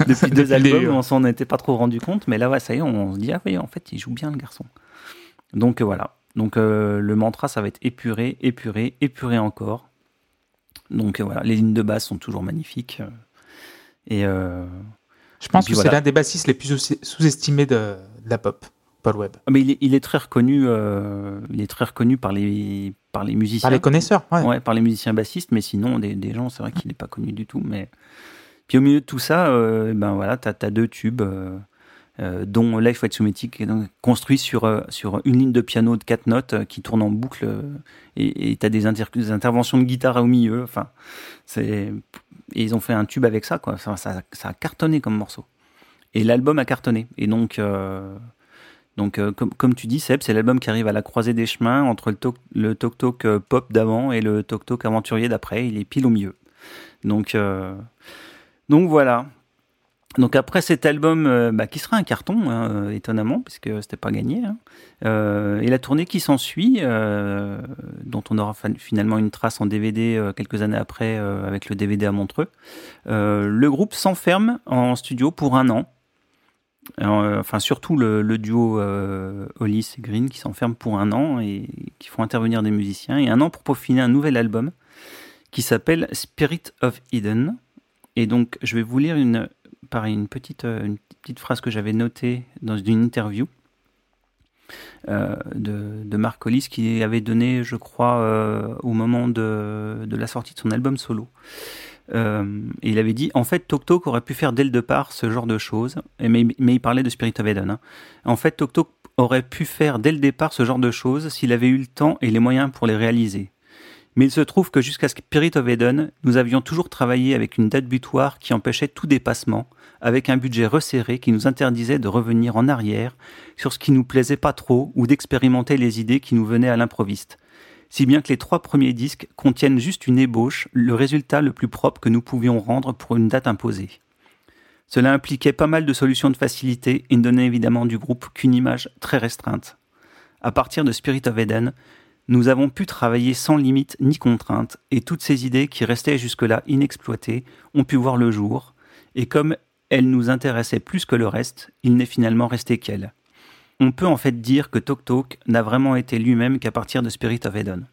depuis deux albums. On s'en était pas trop rendu compte, mais là, ouais, ça y est, on se dit ah oui, en fait, il joue bien le garçon. Donc voilà. Donc le mantra, ça va être épuré, épuré, épuré encore. Donc euh, voilà, les lignes de basse sont toujours magnifiques. Euh, et euh, je pense que c'est l'un des bassistes les plus sous-estimés de, la pop, Paul Webb. Ah, mais il est, très reconnu, il est très reconnu par les par les musiciens. Par les connaisseurs, ouais. par les musiciens bassistes, mais sinon des, des gens, c'est vrai qu'il n'est pas connu du tout. Mais puis au milieu de tout ça, ben voilà, t'as as deux tubes. Euh, dont Life White Somatic est construit sur, euh, sur une ligne de piano de quatre notes euh, qui tourne en boucle et tu as des, interventions de guitare au milieu. Enfin, et ils ont fait un tube avec ça, quoi. Ça, a cartonné comme morceau. Et l'album a cartonné. Et donc, donc comme, tu dis, Seb, c'est l'album qui arrive à la croisée des chemins entre le Tok Tok, pop d'avant et le Tok Tok aventurier d'après. Il est pile au milieu. Donc, donc voilà. Donc après cet album, euh, bah, qui sera un carton, hein, euh, étonnamment, puisque c'était pas gagné, hein, euh, et la tournée qui s'ensuit, dont on aura finalement une trace en DVD quelques années après avec le DVD à Montreux, le groupe s'enferme en studio pour un an. enfin surtout le, duo Hollis et Green qui s'enferme pour un an et qui font intervenir des musiciens, et un an pour peaufiner un nouvel album qui s'appelle Spirit of Eden. Et donc, je vais vous lire une, petite, euh, une petite phrase que j'avais notée dans une interview euh, de, de, Marc Hollis qui avait donné, je crois, euh, au moment de, la sortie de son album solo. et il avait dit, en fait, Tok Tok aurait pu faire dès le départ ce genre de choses, mais, mais il parlait de Spirit of Eden. Hein. En fait, Tok Tok aurait pu faire dès le départ ce genre de choses s'il avait eu le temps et les moyens pour les réaliser. Mais il se trouve que jusqu'à Spirit of Eden, nous avions toujours travaillé avec une date butoir qui empêchait tout dépassement, avec un budget resserré qui nous interdisait de revenir en arrière sur ce qui nous plaisait pas trop ou d'expérimenter les idées qui nous venaient à l'improviste. Si bien que les trois premiers disques contiennent juste une ébauche, le résultat le plus propre que nous pouvions rendre pour une date imposée. Cela impliquait pas mal de solutions de facilité et ne donnait évidemment du groupe qu'une image très restreinte. À partir de Spirit of Eden, nous avons pu travailler sans limite ni contrainte, et toutes ces idées qui restaient jusque-là inexploitées ont pu voir le jour, et comme elles nous intéressaient plus que le reste, il n'est finalement resté qu'elles. On peut en fait dire que Tok Tok n'a vraiment été lui-même qu'à partir de Spirit of Eden.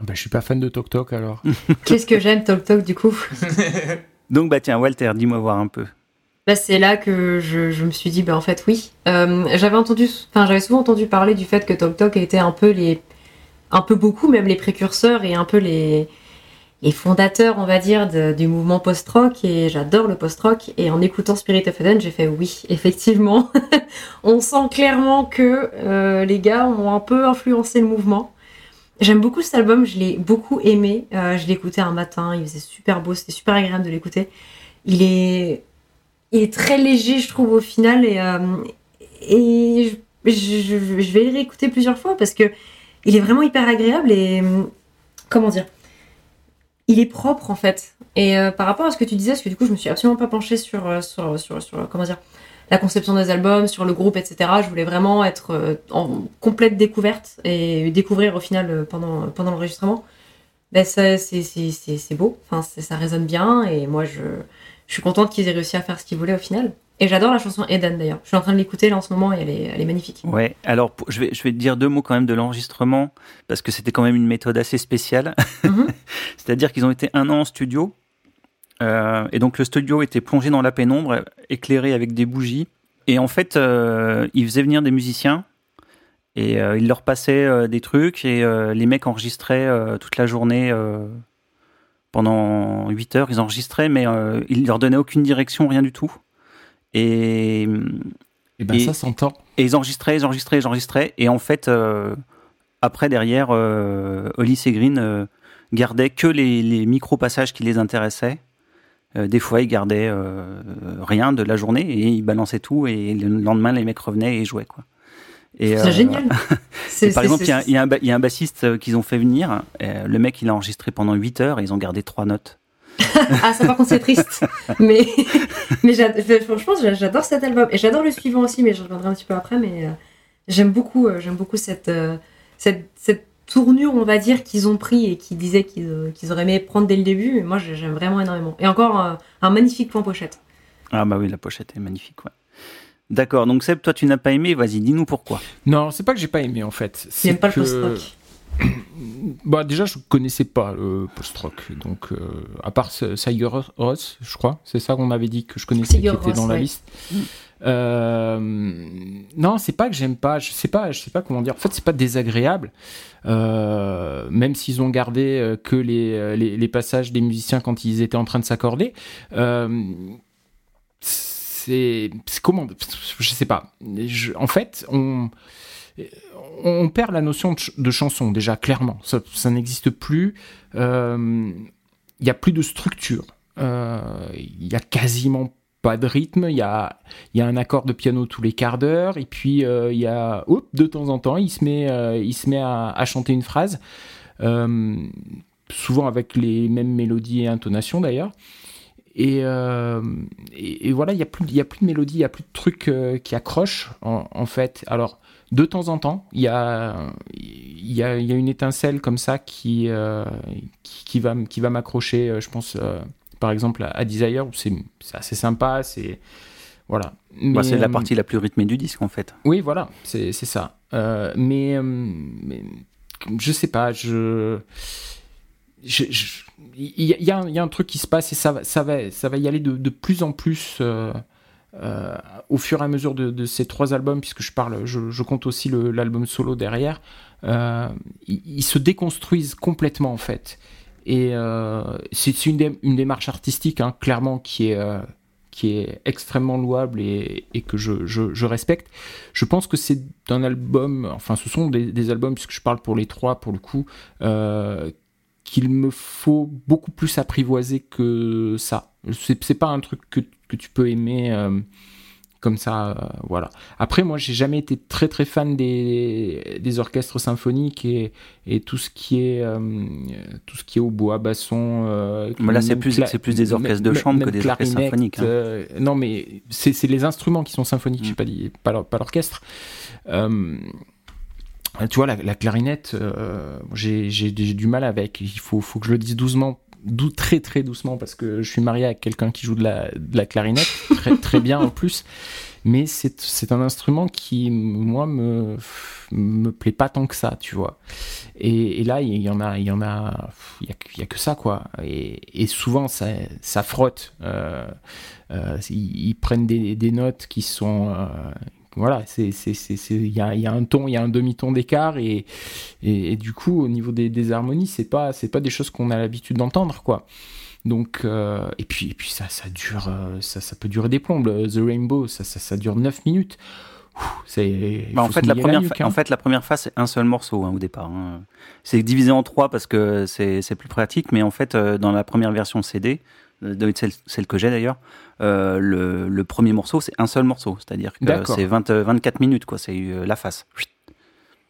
Bah, je suis pas fan de Tok Tok alors. Qu'est-ce que j'aime Tok Tok du coup? Donc bah tiens Walter, dis-moi voir un peu. Bah, c'est là que je, me suis dit bah en fait oui. Euh, j'avais entendu, enfin j'avais souvent entendu parler du fait que Tok Tok était un peu les un peu beaucoup, même les précurseurs et un peu les, les fondateurs, on va dire, du mouvement post-rock. Et j'adore le post-rock. Et en écoutant Spirit of Eden, j'ai fait oui, effectivement. on sent clairement que euh, les gars ont un peu influencé le mouvement. J'aime beaucoup cet album, je l'ai beaucoup aimé. Euh, je l'écoutais un matin, il faisait super beau, c'était super agréable de l'écouter. Il est, très léger, je trouve, au final. Et, euh, je, je vais le réécouter plusieurs fois parce que il est vraiment hyper agréable et comment dire il est propre en fait. Et euh, par rapport à ce que tu disais, parce que du coup, je me suis absolument pas penchée sur, euh, sur, sur, sur, comment dire, la conception des albums, sur le groupe, etc. Je voulais vraiment être euh, en complète découverte et découvrir au final euh, pendant, pendant l'enregistrement. Ben, c'est, beau, enfin, ça résonne bien et moi je, je suis contente qu'ils aient réussi à faire ce qu'ils voulaient au final. Et j'adore la chanson Eden d'ailleurs. Je suis en train de l'écouter là en ce moment et elle est, elle est magnifique. Ouais, alors je vais, je vais te dire deux mots quand même de l'enregistrement, parce que c'était quand même une méthode assez spéciale. Mhm. C'est-à-dire qu'ils ont été un an en studio, euh, et donc le studio était plongé dans la pénombre, éclairé avec des bougies. Et en fait, euh, ils faisaient venir des musiciens, et euh, ils leur passaient des trucs, et les mecs enregistraient toute la journée. pendant 8 heures, ils enregistraient, mais ils leur donnaient aucune direction, rien du tout. Et Et ben Et- ça s'entend. et ils enregistraient, ils enregistraient, ils enregistraient. Et en fait, euh, après, derrière, euh, Hollis et Green euh, gardaient que les, les micro-passages qui les intéressaient. Euh, des fois, ils gardaient euh, rien de la journée et ils balançaient tout. Et le lendemain, les mecs revenaient et jouaient. Quoi. Et, C'est euh, génial. Et par exemple, il y, y a un ba- il y a un bassiste qu'ils ont fait venir. le mec, il a enregistré pendant 8 heures et ils ont gardé trois notes. Ah, ça par contre c'est triste. mais mais franchement j'a- j'adore cet album et j'adore le suivant aussi, mais je reviendrai un petit peu après. Mais euh, j'aime beaucoup, euh, j'aime beaucoup cette, euh, cette cette tournure, on va dire, qu'ils ont pris et qui disaient qu'ils euh, qu'ils auraient aimé prendre dès le début. Et moi j'ai- j'aime vraiment énormément. Et encore euh, un magnifique point pochette. Ah bah oui, la pochette est magnifique. Ouais. D'accord, donc Seb, toi tu n'as pas aimé, vas-y, dis-nous pourquoi. Non, c'est pas que j'ai pas aimé en fait. C'est J'aime pas le post-rock. Bah déjà, je connaissais pas le post-rock, donc euh, à part Sigur Rós, je crois, c'est ça qu'on avait dit que je connaissais qui était dans la ouais. liste. Euh, non, c'est pas que j'aime pas, je sais pas, je sais pas comment dire. En fait, c'est pas désagréable, euh, même s'ils ont gardé euh, que les, euh, les, les passages des musiciens quand ils étaient en train de s'accorder. Euh, c'est c'est comment je sais pas Je- en fait on on perd la notion de, ch- de chanson déjà clairement. Ça, n'existe plus. Euh, il y a plus de structure. Euh, il y a quasiment pas de rythme. Il y a y a un accord de piano tous les quarts d'heure. Et puis euh, il y a de temps en temps il se met euh, il se met à, chanter une phrase. Euh, souvent avec les mêmes mélodies et intonations d'ailleurs. Et, euh, voilà, il n'y a, plus- de mélodie, il n'y a plus de trucs euh, qui accrochent, en, en fait. Alors, de temps en temps, il y a, il y, a, il y a une étincelle comme ça qui, euh, qui, qui va, m- qui va m'accrocher, euh, je pense, euh, par exemple, à, à Desire, où c'est c'est assez sympa, c'est... Voilà. Bah, c'est la partie la plus rythmée du disque en fait. oui, voilà, c'est ça. Mais, mais je sais pas, je. Il y, a- il y a un- il y a un truc qui se passe et ça, va- ça, va, ça va y aller de, de plus en plus euh, euh, au fur et à mesure de, ces trois albums, puisque je parle, je, compte aussi l'album solo derrière. Euh, ils, se déconstruisent complètement en fait. Et euh, c'est une, dé- une démarche artistique, hein, clairement, qui est, euh, qui est extrêmement louable et, que je, je, respecte. Je pense que c'est un album, enfin ce sont des, des albums, puisque je parle pour les trois pour le coup, qu'il me faut beaucoup plus apprivoiser que ça. C'est pas un truc que, que tu peux aimer euh, comme ça, euh, voilà. Après, moi, j'ai jamais été très très fan des, des orchestres symphoniques et, et tout ce qui est euh, tout ce qui est au bois basson. Mais là, c'est plus- c'est plus des orchestres de chambre que des orchestres symphoniques, hein. non, mais c'est les instruments qui sont symphoniques. Mm. J'ai pas dit pas l'or- pas l'orchestre. Tu vois, la, la clarinette, euh, j'ai du mal avec. Il faut, faut que je le dise doucement, dou- très très doucement, parce que je suis marié avec quelqu'un qui joue de la, clarinette, très, très bien en plus. Mais c'est un instrument qui, moi, me, me plaît pas tant que ça, tu vois. Et, là, il y en a, il y en a, il y a, a que ça, quoi. Et, souvent, ça, ça frotte. Euh, euh, ils, ils prennent des, des notes qui sont, euh, voilà, il y a, y a un ton, il y a un demi-ton d'écart, et, et, et du coup, au niveau des, des harmonies, c'est pas, c'est pas des choses qu'on a l'habitude d'entendre, quoi. Donc, euh, et puis, et puis ça, ça dure, euh, ça, ça peut durer des plombes. Le- The Rainbow, ça, ça, ça dure 9 minutes. C'est, Bah, en, fait, la première nuque, fa- hein. en fait, la première phase, c'est un seul morceau hein, au départ. hein. C'est divisé en trois parce que c'est plus pratique, mais en fait, euh, dans la première version CD, euh, celle, celle que j'ai d'ailleurs, euh, le, le premier morceau, c'est un seul morceau. C'est-à-dire que c'est 20, euh, 24 minutes, quoi. C'est euh, la face.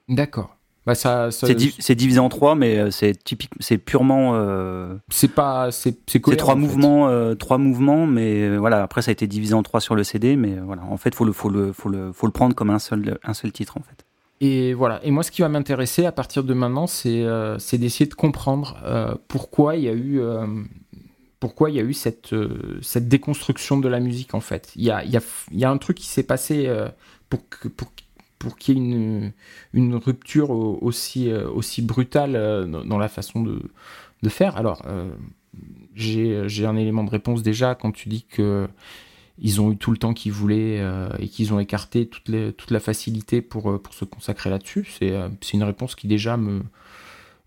D'accord. Bah ça, ça- C'est di- c'est divisé en trois, mais c'est typique, c'est purement. euh, c'est pas, c'est, trois en fait. mouvements, euh, trois mouvements, mais euh, voilà. Après, ça a été divisé en trois sur le CD, mais voilà. En fait, faut le, faut le, faut le, faut le prendre comme un seul, un seul titre, en fait. Et voilà. Et moi, ce qui va m'intéresser à partir de maintenant, c'est, c'est d'essayer de comprendre pourquoi il y a eu, pourquoi il y a eu cette, euh, cette déconstruction de la musique en fait. Il y a, y a, y a un truc qui s'est passé euh, pour pour, pour qu'il y ait une, une rupture au- aussi, euh, aussi brutale dans la façon de, de faire. Alors, j'ai, un élément de réponse déjà quand tu dis que ils ont eu tout le temps qu'ils voulaient et qu'ils ont écarté toute, toute la facilité pour, pour se consacrer là-dessus. C'est une réponse qui déjà me,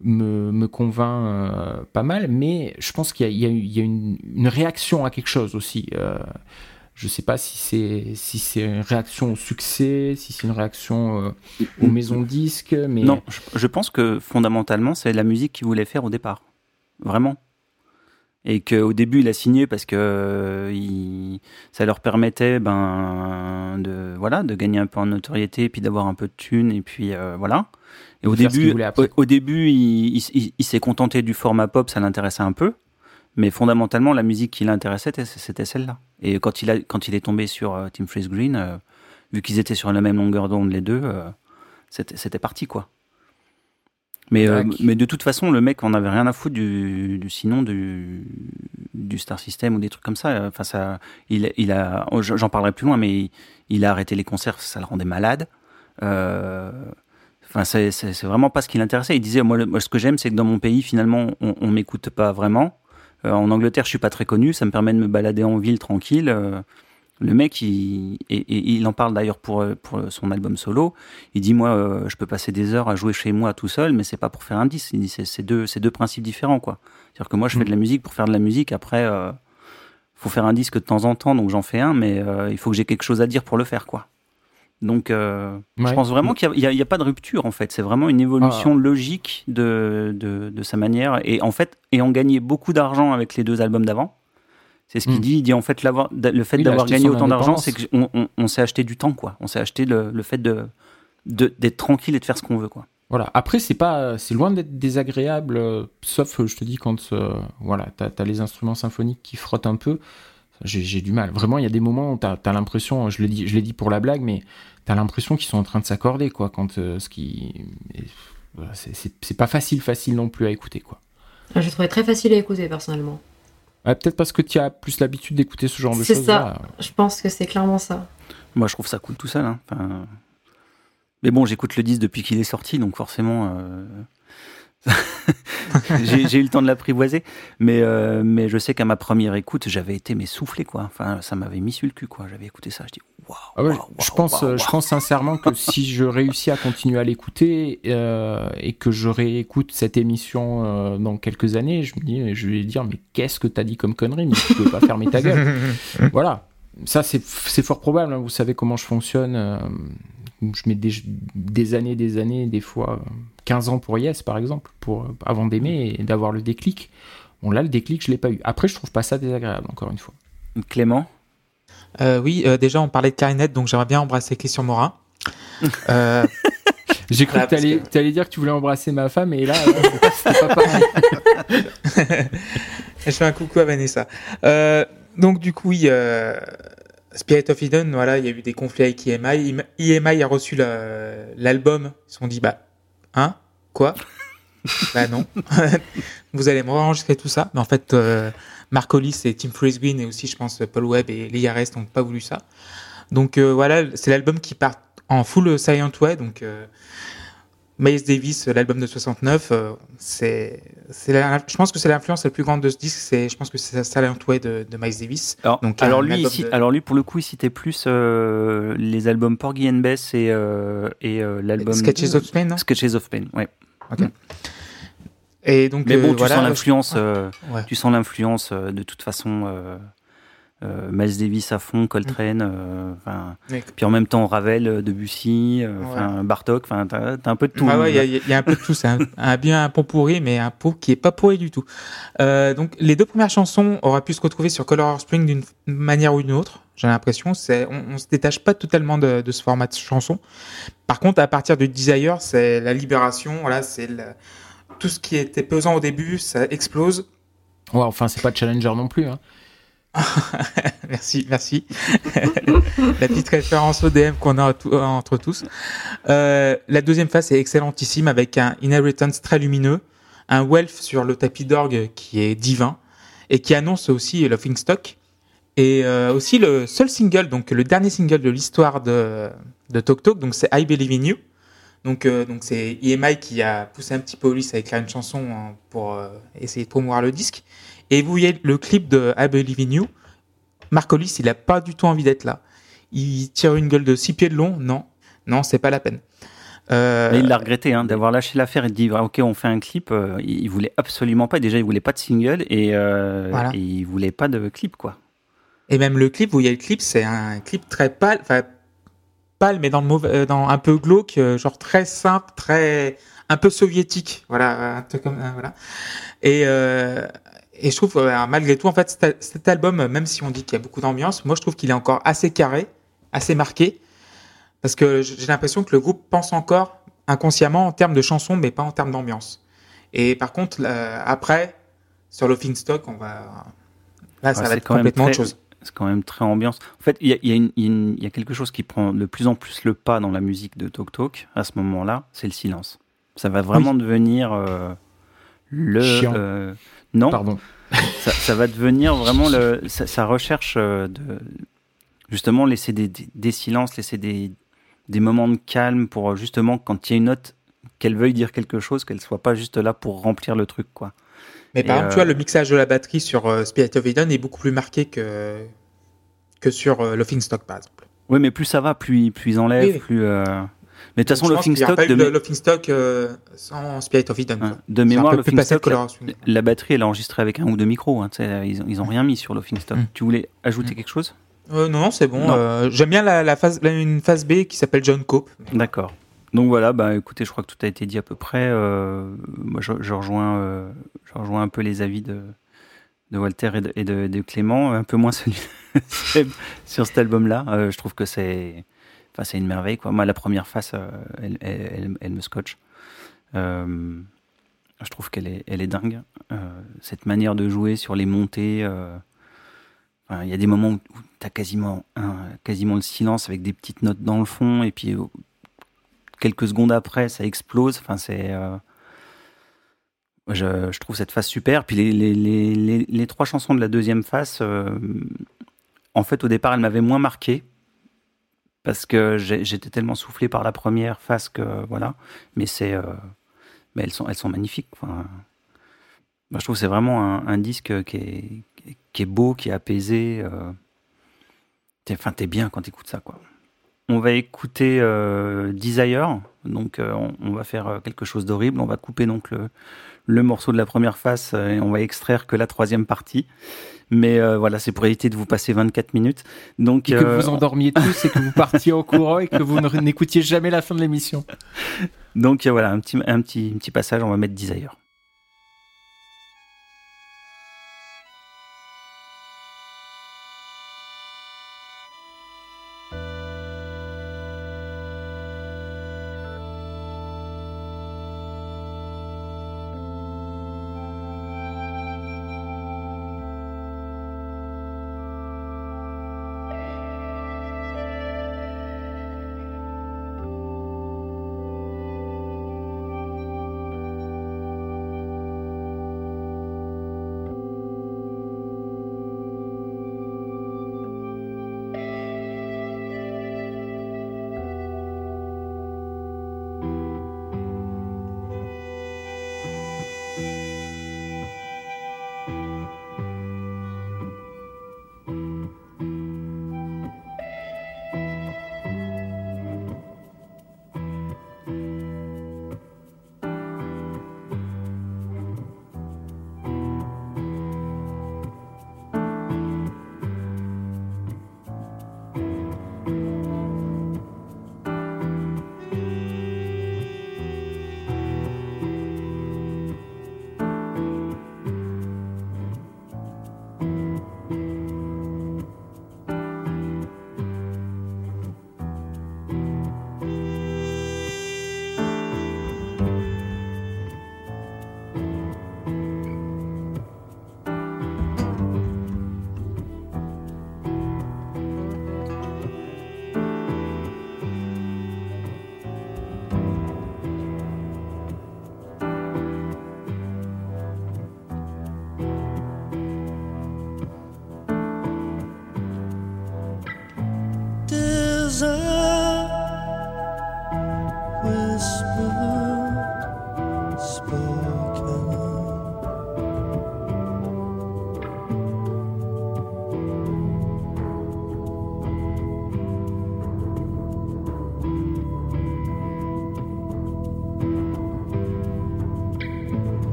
me, me convainc euh, pas mal, mais je pense qu'il y a, une, réaction à quelque chose aussi. Euh, je sais pas si c'est si c'est une réaction au succès, si c'est une réaction euh, aux maisons disques, mais Non, je, je pense que fondamentalement, c'est la musique qu'il voulait faire au départ. Vraiment. Et qu'au début, il a signé parce que euh, il- ça leur permettait ben, de, voilà, de gagner un peu en notoriété, puis d'avoir un peu de thunes, et puis euh, voilà. Et au début, au, au début, il, il- il- il s'est contenté du format pop, ça l'intéressait un peu. Mais fondamentalement, la musique qui l'intéressait, c'était- celle-là. Et quand il, a, quand il est tombé sur euh, Tim Freeze Green, euh, vu qu'ils étaient sur la même longueur d'onde les deux, euh, c'était parti quoi. Mais, euh, mais de toute façon, le mec, on avait rien à foutre du, du sinon du, du Star System ou des trucs comme ça. Enfin, ça, il, il a, oh, j'en parlerai plus loin, mais il, il a arrêté les concerts, ça le rendait malade. Euh, Enfin, c'est vraiment pas ce qui l'intéressait. Il disait, moi, le- moi, ce que j'aime, c'est que dans mon pays, finalement, on, on m'écoute pas vraiment. Euh, en Angleterre, je suis pas très connu, ça me permet de me balader en ville tranquille. Le mec, il, et, et il en parle d'ailleurs pour, pour son album solo. Il dit, moi, euh, je peux passer des heures à jouer chez moi tout seul, mais c'est pas pour faire un disque. C'est deux, principes différents, quoi. C'est-à-dire que moi, je fais Mm. de la musique pour faire de la musique. Après, euh, faut faire un disque de temps en temps, donc j'en fais un, mais euh, il faut que j'ai quelque chose à dire pour le faire, quoi. Donc, euh, je pense vraiment qu'il n'y a, pas de rupture, en fait. C'est vraiment une évolution logique de, de, de sa manière. Et en fait, ayant gagné beaucoup d'argent avec les deux albums d'avant, c'est ce qu'il Mm. dit. Il dit en fait, l'avoir- le fait Oui, d'avoir gagné autant d'argent, c'est qu'on on, on s'est acheté du temps, quoi. On s'est acheté le, le fait de de- d'être tranquille et de faire ce qu'on veut, quoi. Voilà. Après, c'est pas, c'est loin d'être désagréable, euh, sauf, euh, je te dis, quand euh, voilà, t'as as les instruments symphoniques qui frottent un peu. J'ai du mal. Vraiment, il y a des moments où t'as as, l'impression, je l'ai dit, je l'ai dit pour la blague, mais t'as l'impression qu'ils sont en train de s'accorder, quoi. Quand euh, ce qui, c'est- pas facile, facile non plus à écouter, quoi. Je trouvais très facile à écouter personnellement. Ouais, Peut-être parce que tu as plus l'habitude d'écouter ce genre de C'est choses. ça. là. Je pense que c'est clairement ça. Moi, je trouve ça cool tout seul. hein. Enfin, Mais bon, j'écoute le disque depuis qu'il est sorti, donc forcément, euh, j'ai eu le temps de l'apprivoiser. Mais, euh, mais je sais qu'à ma première écoute, j'avais été mais soufflé, quoi. Enfin, ça m'avait mis sur le cul, quoi. J'avais écouté ça, je dis waouh. Ah ouais, je pense, euh, je pense sincèrement que si je réussis à continuer à l'écouter euh, et que je réécoute cette émission euh, dans quelques années, je me dis, je vais dire, mais qu'est-ce que t'as dit comme connerie? Mais tu peux pas fermer ta gueule. voilà. Ça, c'est c'est fort probable. hein. Vous savez comment je fonctionne. Je mets des, des années, des années, des fois euh, 15 ans pour Yes, par exemple, pour, avant d'aimer et d'avoir le déclic. Bon, là, le déclic, je l'ai pas eu. Après, je trouve pas ça désagréable, encore une fois. Clément, Euh, oui, euh, déjà, on parlait de clarinette, donc j'aimerais bien embrasser Christian Morin. Euh, J'ai cru que t'allais parce t'allais dire que tu voulais embrasser ma femme, et là, c'était pas- c'était pas pareil. je fais un coucou à Vanessa. Euh, donc, du coup, oui, euh, Spirit of Eden, voilà, il y a eu des conflits avec EMI. EMI a reçu l'album. Ils se sont dit, bah, hein Quoi? Bah non. Vous allez me enregistrer tout ça. Mais en fait, euh, Mark Hollis et Tim Green et aussi, je pense, Paul Webb et Lee Harris n'ont pas voulu ça. Donc euh, voilà, c'est l'album qui part en full Silent Way. Donc euh, Miles Davis, l'album de 69, euh, c'est, je pense que c'est l'influence la plus grande de ce disque. C'est, je pense que c'est Silent Way de, de Miles Davis. alors, Donc, alors lui, album ici, de- alors lui, pour le coup, il citait plus euh, les albums Porgy and Bess et, euh, et euh, l'album Sketches of Pain. Sketches of Pain, ouais. Et donc Mais bon, tu voilà, sens l'influence, Ouais. tu sens l'influence de toute façon euh, euh, Miles Davis à fond, Coltrane, euh, enfin, Mais- puis en même temps Ravel, euh, Debussy, euh, Bartok, enfin, t'as un peu de tout. Ah ouais, il y, a- il y a un peu de tout. C'est un, un- bien un pot pourri, mais un pot qui est pas pourri du tout. Euh, donc, les deux premières chansons auraient pu se retrouver sur Color Spring d'une manière ou d'une autre. J'ai l'impression, c'est, on, on se détache pas totalement de, de ce format de chanson. Par contre, à partir de Desire, c'est la libération. Voilà, c'est tout ce qui était pesant au début, ça explose. Ouais, enfin, c'est pas Challenger non plus. Hein. merci, merci. la petite référence ODM qu'on a tout- entre tous. Euh, la deuxième phase est excellentissime avec un Inheritance très lumineux, un Wealth sur le tapis d'orgue qui est divin et qui annonce aussi Laughing Stock. Et euh, aussi le seul single, donc le dernier single de l'histoire de, de Tok Tok, donc c'est I Believe in You. Donc euh, donc c'est EMI qui a poussé un petit peu Ulysse à écrire une chanson hein, pour euh, essayer de promouvoir le disque. Et vous voyez le clip de I Believe in You, Marcolis, il a pas du tout envie d'être là. Il tire une gueule de six pieds de long. Non, non, c'est pas la peine. Euh, il l'a regretté hein, d'avoir lâché l'affaire et de dire ok on fait un clip. euh, il, voulait absolument pas. Déjà il voulait pas de single et, euh, Voilà. et il voulait pas de clip quoi. Et même le clip, vous voyez le clip, c'est un clip très pâle, enfin pâle, mais dans le mauvais, euh, dans un peu glauque, genre très simple, très un peu soviétique, voilà, un truc comme voilà. Et euh, et je trouve euh, malgré tout, en fait, cet, cet album, même si on dit qu'il y a beaucoup d'ambiance, moi je trouve qu'il est encore assez carré, assez marqué, parce que j'ai l'impression que le groupe pense encore inconsciemment en termes de chansons, mais pas en termes d'ambiance. Et par contre, après, sur Stock, on va là, ça va être complètement autre chose. C'est quand même très ambiance. En fait, il y a, y y quelque chose qui prend de plus en plus le pas dans la musique de Tok Tok à ce moment-là, c'est le silence. Ça va vraiment devenir euh, le. Euh, non, Pardon. ça, ça va devenir vraiment le, sa, sa recherche euh, de justement laisser des, des, des silences, laisser des, des moments de calme pour euh, justement quand il y a une note qu'elle veuille dire quelque chose, qu'elle soit pas juste là pour remplir le truc quoi. Mais par Et, exemple, euh, tu vois, le mixage de la batterie sur euh, Spirit of Eden est beaucoup plus marqué que, que sur euh, Laughing Stock, par exemple. Oui, mais plus ça va, plus, plus ils enlèvent, Oui, oui. plus. Mais de toute façon, Donc, je le pense qu'il y a Stock pas eu de, Stock euh, sans Spirit of Eden. hein, de mémoire, peu le plus passé Stock, que la, la batterie, elle est enregistrée avec un ou deux micros. hein, ils, ont- ils ont rien mis sur Laughing Stock. Mm. Tu voulais ajouter Mm. quelque chose? Euh, non, non, c'est bon. Euh, J'aime bien la, la phase, la- une phase B qui s'appelle John Cope. D'accord. Donc voilà, bah écoutez, je crois que tout a été dit à peu près. Moi, je, je rejoins, je rejoins un peu les avis de, de Walter et de, et de- de Clément, un peu moins celui sur cet album-là. Je trouve que c'est, enfin, c'est une merveille. Moi, la première face, euh, elle, elle, elle- me scotche. Euh, je trouve qu'elle est, elle est dingue. Euh, cette manière de jouer sur les montées. Il y a des moments où tu as quasiment, quasiment le silence avec des petites notes dans le fond, et puis euh, quelques secondes après, ça explose. Enfin, c'est. je, je trouve cette phase super. Puis les, les, les, les- trois chansons de la deuxième euh, en fait, au départ, elles m'avaient moins marqué. Parce que j'étais tellement soufflé par la première phase que voilà. Mais c'est. euh, mais elles sont, elles sont magnifiques. Enfin, je trouve que c'est vraiment un, disque qui est, beau, qui est apaisé. euh. Enfin, t'es bien quand t'écoutes ça, quoi. On va écouter euh, Desire. Donc, on, on va faire quelque chose d'horrible. On va couper donc le, le morceau de la première face euh, et on va extraire que la troisième partie. Mais euh, voilà, c'est pour éviter de vous passer 24 minutes. Donc, Et que euh, vous endormiez tous et que vous partiez en courant et que vous n'écoutiez jamais la fin de l'émission. donc voilà, un petit, un, petit, un petit passage. On va mettre Desire. Desire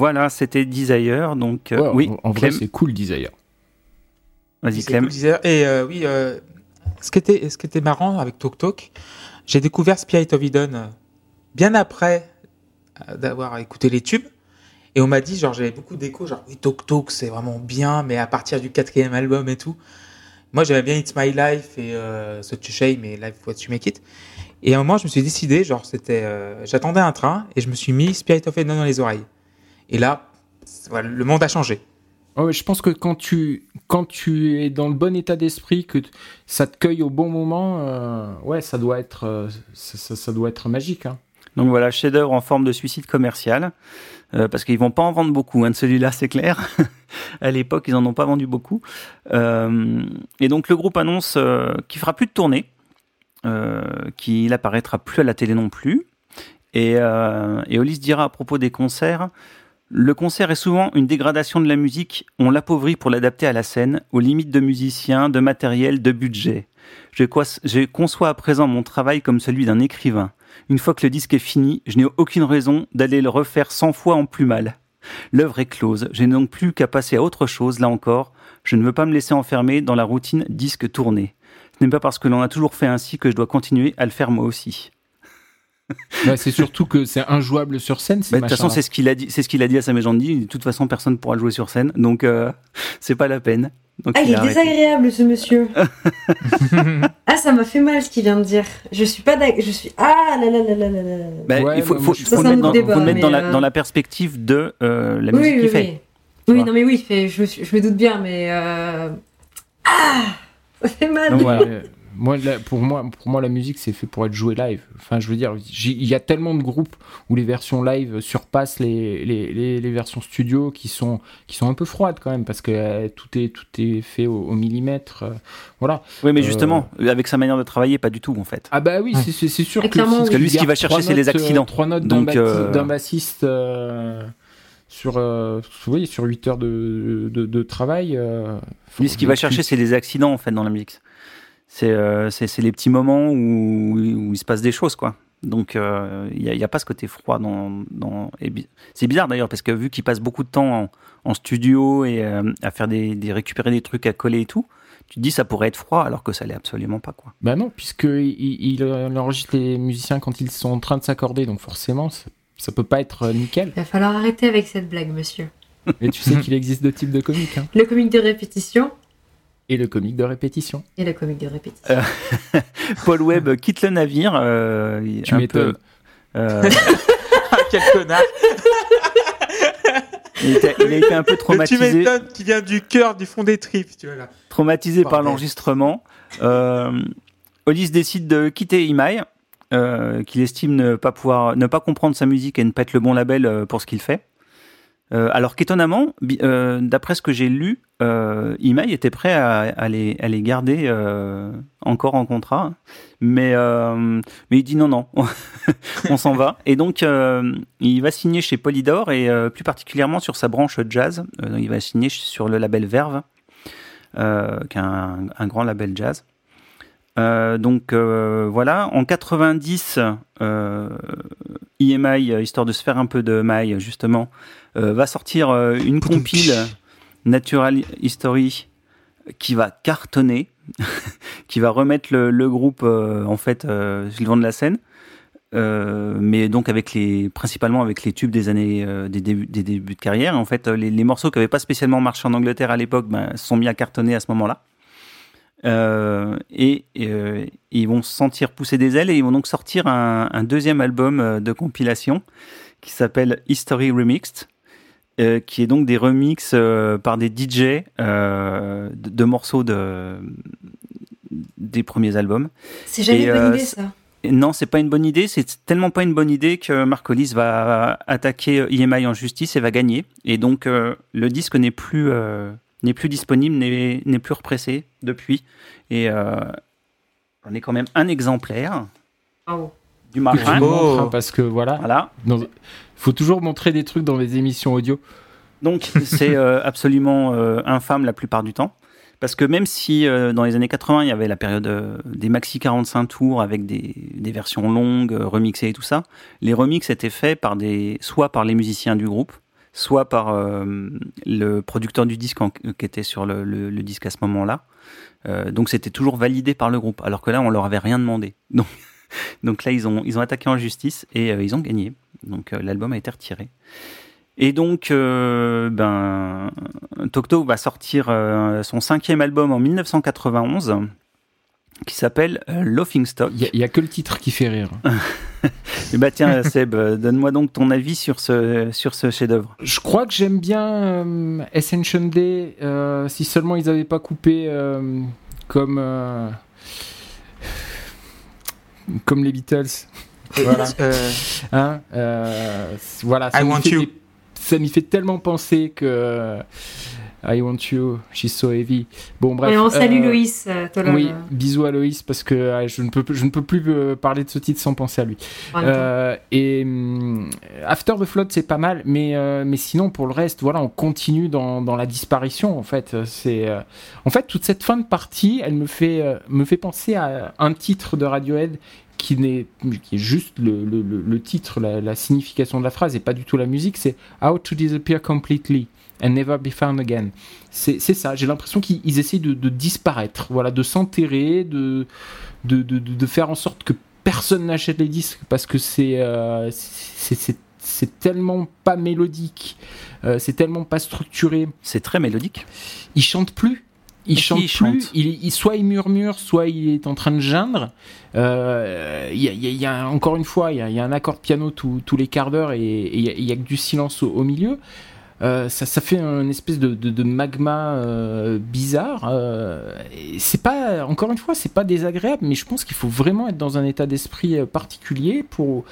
Voilà, c'était Desire. Donc, euh, oui, en, vrai, c'est cool Desire. Vas-y, Clem. Et euh, oui, euh, ce, qui était, ce qui était marrant avec Tok Tok, j'ai découvert Spirit of Eden bien après d'avoir écouté les tubes. Et on m'a dit, genre, j'avais beaucoup d'échos, genre, oui, Tok Tok, c'est vraiment bien, mais à partir du quatrième album et tout. Moi, j'aimais bien It's My Life et euh, So To Shame et Life What You Make It. Et à un moment, je me suis décidé, genre, c'était, j'attendais un train et je me suis mis Spirit of Eden dans les oreilles. Et là, voilà, le monde a changé. Oh, je pense que quand tu, quand tu es dans le bon état d'esprit, que ça te cueille au bon moment, euh, ouais, ça doit être, euh, ça, ça, doit être magique. Hein. Donc voilà, chef-d'œuvre en forme de suicide commercial, euh, parce qu'ils vont pas en vendre beaucoup. Hein, de celui-là, c'est clair. à l'époque, ils en ont pas vendu beaucoup. Euh, et donc le groupe annonce euh, qu'il fera plus de tournée, euh, qu'il apparaîtra plus à la télé non plus. Et, euh, et Hollis dira à propos des concerts. Le concert est souvent une dégradation de la musique. On l'appauvrit pour l'adapter à la scène, aux limites de musiciens, de matériel, de budget. Je, conçois à présent mon travail comme celui d'un écrivain. Une fois que le disque est fini, je n'ai aucune raison d'aller le refaire 100 fois en plus mal. L'œuvre est close, je n'ai donc plus qu'à passer à autre chose, là encore. Je ne veux pas me laisser enfermer dans la routine disque tourné. Ce n'est pas parce que l'on a toujours fait ainsi que je dois continuer à le faire moi aussi. Bah, c'est surtout que c'est injouable sur scène. Bah, de toute façon, c'est ce qu'il a dit. C'est ce qu'il a dit à sa maison De toute façon, personne ne pourra le jouer sur scène, donc euh, c'est pas la peine. Donc, ah, il, il est désagréable ce monsieur. ah, ça m'a fait mal ce qu'il vient de dire. Je suis pas d'accord. Je suis ah là là là là là. Bah, ouais, il faut, faut, faut, faut mettre, dans, débat, faut mettre dans, la, euh... dans, la, perspective de euh, la musique oui, qu'il oui, fait. Oui, oui non mais oui, fait, je, je, me doute bien, mais euh... ah, ça fait mal. Donc, voilà. Moi, la, pour moi, pour moi, la musique, c'est fait pour être joué live. Enfin, je veux dire, il y a tellement de groupes où les versions live surpassent les, les, les, les, versions studio qui sont, qui sont un peu froides quand même, parce que euh, tout, est, tout est fait au, au millimètre. Euh, voilà. Oui, mais justement, euh... avec sa manière de travailler, pas du tout, en fait. Ah, bah oui, c'est sûr que. Parce que lui, ce qu'il va chercher, c'est les accidents. Trois notes d'un euh... bassiste sur, euh, oui, sur 8 heures de, de, de travail. Euh, Lui, ce qu'il va chercher, c'est les accidents, en fait, dans la musique c'est euh, les petits moments où, où, il se passe des choses, quoi. Donc, il euh, n'y a, a, pas ce côté froid dans. dans... C'est bizarre d'ailleurs, parce que vu qu'il passe beaucoup de temps en, en studio et euh, à faire des, des, récupérer des trucs à coller et tout, tu te dis ça pourrait être froid, alors que ça l'est absolument pas, quoi. Bah non, puisqu'il il, il enregistre les musiciens quand ils sont en train de s'accorder, donc forcément, ça, ça peut pas être nickel. Il va falloir arrêter avec cette blague, monsieur. Et tu sais qu'il existe deux types de comiques. Hein. Le comique de répétition et le comique de répétition. Et le comique de répétition. Euh, Paul Webb quitte le navire. Euh, tu m'étonnes. Euh... Quel connard il, était, il, a été un peu traumatisé. tu m'étonnes qui vient du cœur, du fond des tripes. Tu vois, là. Traumatisé par l'enregistrement. Euh, Hollis décide de quitter Imai, euh, qu'il estime ne pas pouvoir, ne pas comprendre sa musique et ne pas être le bon label pour ce qu'il fait. Euh, alors qu'étonnamment, euh, d'après ce que j'ai lu, euh, Imai était prêt à, les, garder euh, encore en contrat, mais, euh, il dit non, non, on s'en va. Et donc, euh, il va signer chez Polydor et plus particulièrement sur sa branche jazz. il va signer sur le label Verve, qui est un, grand label jazz. Donc voilà, en 90, EMI, histoire de se faire un peu de maille justement, euh, va sortir euh, une compile Natural History qui va cartonner, qui va remettre le, le groupe euh, en fait euh, sur le devant de la scène, euh, mais donc avec les principalement avec les tubes des années euh, des, débuts, des débuts de carrière. En fait, les, les morceaux qui n'avaient pas spécialement marché en Angleterre à l'époque ben, sont mis à cartonner à ce moment-là. Et, et ils vont se sentir pousser des ailes et ils vont donc sortir un, un deuxième album de compilation qui s'appelle History Remixed euh, qui est donc des remixes euh, par des DJ euh, de, de, morceaux de, des premiers albums. C'est jamais une bonne idée ça? Non, c'est pas une bonne idée. C'est tellement pas une bonne idée que Mark Hollis va attaquer EMI en justice et va gagner. Et donc le disque n'est plus n'est plus disponible, n'est plus repressé depuis. Et on est quand même un exemplaire. Oh du marin. Oh. Parce que voilà. Voilà. Il faut toujours montrer des trucs dans les émissions audio. Donc c'est euh, absolument euh, infâme la plupart du temps. Parce que même si euh, dans les années 80, il y avait la période euh, des maxi 45 tours avec des, des versions longues, euh, remixées et tout ça, les remixes étaient faits par des, soit par les musiciens du groupe, soit par le producteur du disque qui était sur le, disque à ce moment-là. donc c'était toujours validé par le groupe, alors que là on leur avait rien demandé. Donc donc là, ils ont, ils ont attaqué en justice et euh, ils ont gagné. Donc euh, l'album a été retiré. Et donc, euh, ben, Tokto va sortir euh, son cinquième album en 1991 qui s'appelle euh, Laughing Stock. Il n'y a, a, que le titre qui fait rire. Eh bah tiens, Seb, donne-moi donc ton avis sur ce, sur ce chef-d'œuvre. Je crois que j'aime bien euh, Ascension Day, euh, si seulement ils n'avaient pas coupé euh, comme, euh, comme les Beatles. Voilà. Euh, Hein, euh, voilà, ça I m'y want fait you. des- ça m'y fait tellement penser que euh, I want you, she's so heavy. Bon, bref. Et on salue euh, Loïs euh, Tolol, Oui, bisous à Loïs parce que euh, je, ne peux, je ne peux plus euh, parler de ce titre sans penser à lui. et hum, After the Flood, c'est pas mal, mais, mais sinon, pour le reste, voilà, on continue dans, dans la disparition, en fait. C'est, en fait, toute cette fin de partie, elle me fait, me fait penser à un titre de Radiohead qui, n'est, qui est juste le, le, le- le titre, la, la signification de la phrase, et pas du tout la musique, c'est How to disappear completely and never be found again. C'est, ça, j'ai l'impression qu'ils ils essayent de, de disparaître, voilà, de s'enterrer, de, de, de, faire en sorte que personne n'achète les disques parce que c'est euh, c'est- tellement pas mélodique, euh, c'est tellement pas structuré. C'est très mélodique. Il chante plus. Il Qui chante plus. chante Il, il- soit il murmure, soit il est en train de geindre. Euh, Il y, a, il y a- il y a- encore une fois, il y a, il y a un accord de piano tous- les quarts d'heure et, il y a- il y a que du silence au, au milieu. Euh, ça, fait une espèce de, magma euh, bizarre. euh, c'est pas, encore une fois, c'est pas désagréable, mais je pense qu'il faut vraiment être dans un état d'esprit particulier pour,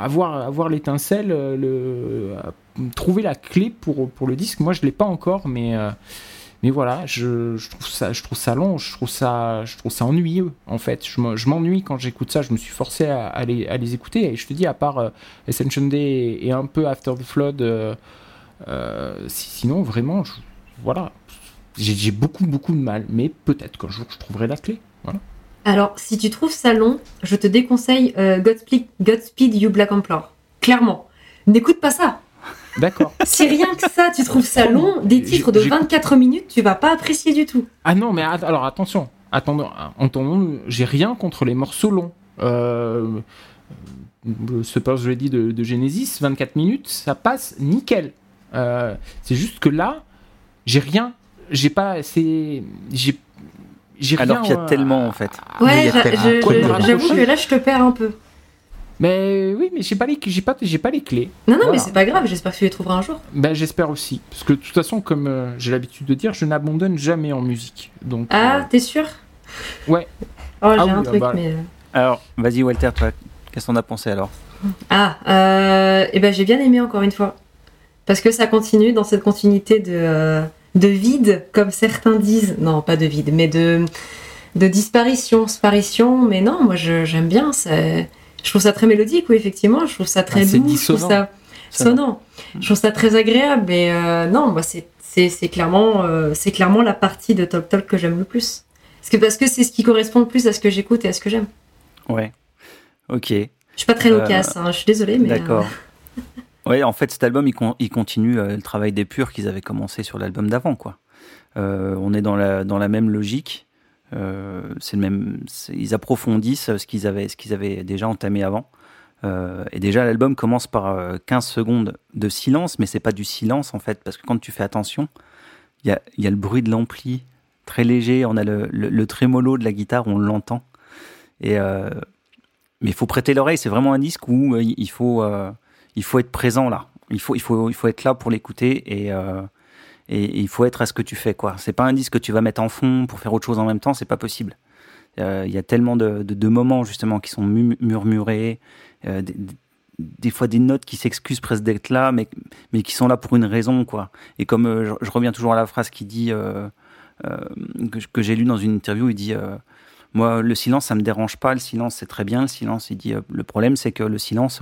avoir, l'étincelle, le, trouver la clé pour, le disque. Moi, je l'ai pas encore, mais, voilà, je, trouve ça, long, je trouve ça, ennuyeux en fait. Je m'en- je m'ennuie quand j'écoute ça. Je me suis forcé à, les, écouter et je te dis, à part euh, Day et, un peu After the Flood. Sinon, vraiment, je- voilà, j'ai beaucoup, beaucoup de mal, mais peut-être qu'un jour je trouverai la clé. Voilà. Alors, si tu trouves ça long, je te déconseille euh, Godspeed, Godspeed You Black Emperor. Clairement. N'écoute pas ça. D'accord. Si rien que ça, tu trouves ça long, des titres de J'ai- 24 minutes, tu vas pas apprécier du tout. ah non, mais alors attention, attendons, entendons, j'ai rien contre les morceaux longs. Euh, le Supper's Ready de, de Genesis, 24 minutes, ça passe nickel. Euh, c'est juste que là, j'ai rien, j'ai pas, c'est, j'ai, j'ai rien. Alors qu'il y a euh, tellement, en fait. Ouais, j'avoue que là, je te perds un peu. Mais oui, mais j'ai pas les, j'ai pas, j'ai pas les clés. Non, non, Voilà. mais c'est pas grave, j'espère que tu les trouveras un jour. Ben, j'espère aussi. Parce que de toute façon, comme euh, j'ai l'habitude de dire, je n'abandonne jamais en musique. Donc, Ah, euh, t'es sûr? Ouais. Oh, j'ai Ah oui, un ah truc, bah. mais. Alors, vas-y Walter, toi, qu'est-ce qu'on a pensé alors? Ah, euh, et ben j'ai bien aimé encore une fois. Parce que ça continue dans cette continuité de, euh, de vide, comme certains disent. Non, pas de vide, mais de, de disparition, sparition. Mais non, moi j'aime bien. Je trouve ça très mélodique, oui, effectivement. Je trouve ça très Ah, doux. Je trouve ça sonnant. Je trouve ça très agréable. Et euh, non, moi c'est clairement, euh, c'est clairement la partie de Talk Talk que j'aime le plus. Parce que parce que c'est ce qui correspond le plus à ce que j'écoute et à ce que j'aime. Ouais. Ok. Je suis pas très Euh, loquace, hein, je suis désolée, mais. D'accord. Ouais, en fait, cet album, il, con- il continue euh, le travail des purs qu'ils avaient commencé sur l'album d'avant, quoi. Euh, on est dans la, dans la même logique. Euh, c'est le même, ils approfondissent ce qu'ils avaient, ce qu'ils avaient déjà entamé avant. Et déjà, l'album commence par euh, 15 secondes de silence, mais c'est pas du silence en fait, parce que quand tu fais attention, il y a, y a le bruit de l'ampli très léger, on a le, le, le trémolo de la guitare, on l'entend. Et mais il faut prêter l'oreille. C'est vraiment un disque où il faut, il faut être présent là. Il faut, il faut, il faut être là pour l'écouter et, euh, et, il faut être à ce que tu fais quoi. C'est pas un disque que tu vas mettre en fond pour faire autre chose en même temps. C'est pas possible. Euh, Il y a tellement de, de, moments justement qui sont mu- murmurés, euh, des, fois des notes qui s'excusent presque d'être là, mais, mais qui sont là pour une raison quoi. Et comme je, je reviens toujours à la phrase qui dit que, que j'ai lu dans une interview, il dit moi, le silence, ça me dérange pas. Le silence, c'est très bien. Le silence, il dit. le problème, c'est que le silence,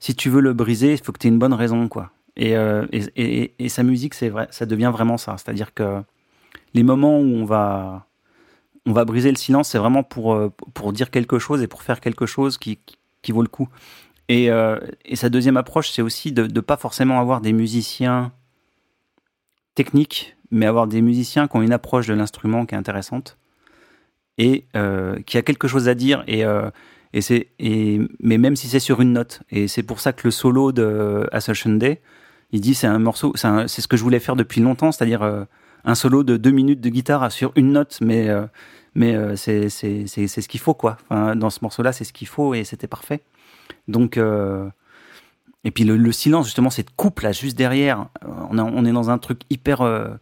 si tu veux le briser, il faut que tu aies une bonne raison, quoi. Et, euh, et, sa musique, c'est vrai, ça devient vraiment ça. C'est-à-dire que les moments où on va, on va briser le silence, c'est vraiment pour, euh, pour dire quelque chose et pour faire quelque chose qui, qui, vaut le coup. Et, euh, et sa deuxième approche, c'est aussi de ne pas forcément avoir des musiciens techniques, mais avoir des musiciens qui ont une approche de l'instrument qui est intéressante et qui a quelque chose à dire et, et c'est mais même si c'est sur une note. Et c'est pour ça que le solo de Ascension Day il dit c'est un morceau c'est ce que je voulais faire depuis longtemps c'est-à-dire euh, un solo de deux minutes de guitare sur une note. Mais euh, mais euh, c'est ce qu'il faut quoi. Dans ce morceau là c'est ce qu'il faut et c'était parfait. Donc, et puis le, silence, justement, cette coupe là, juste derrière, on, on est dans un truc hyper.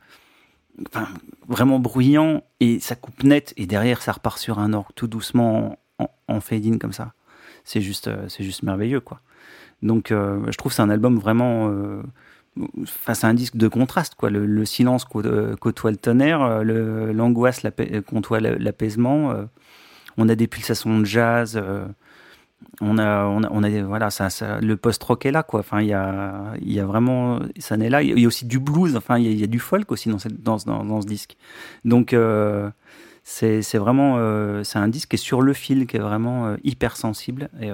Vraiment bruyant, et ça coupe net, et derrière, ça repart sur un orgue tout doucement en, fade-in comme ça. C'est juste, c'est juste merveilleux, quoi. Donc, je trouve c'est un album vraiment face à un disque de contraste, quoi. Le, silence euh, côtoie le tonnerre, euh, l'angoisse côtoie l'apaisement. Euh, on a des pulsations de jazz. on a, on a, voilà, ça, ça le post-rock est là, quoi. Enfin, il y a, y a vraiment, ça n'est là. Il y a aussi du blues. Enfin, il y, a, du folk aussi dans, cette, dans, dans ce disque. Donc, c'est vraiment, c'est un disque qui est sur le fil, qui est vraiment hyper sensible et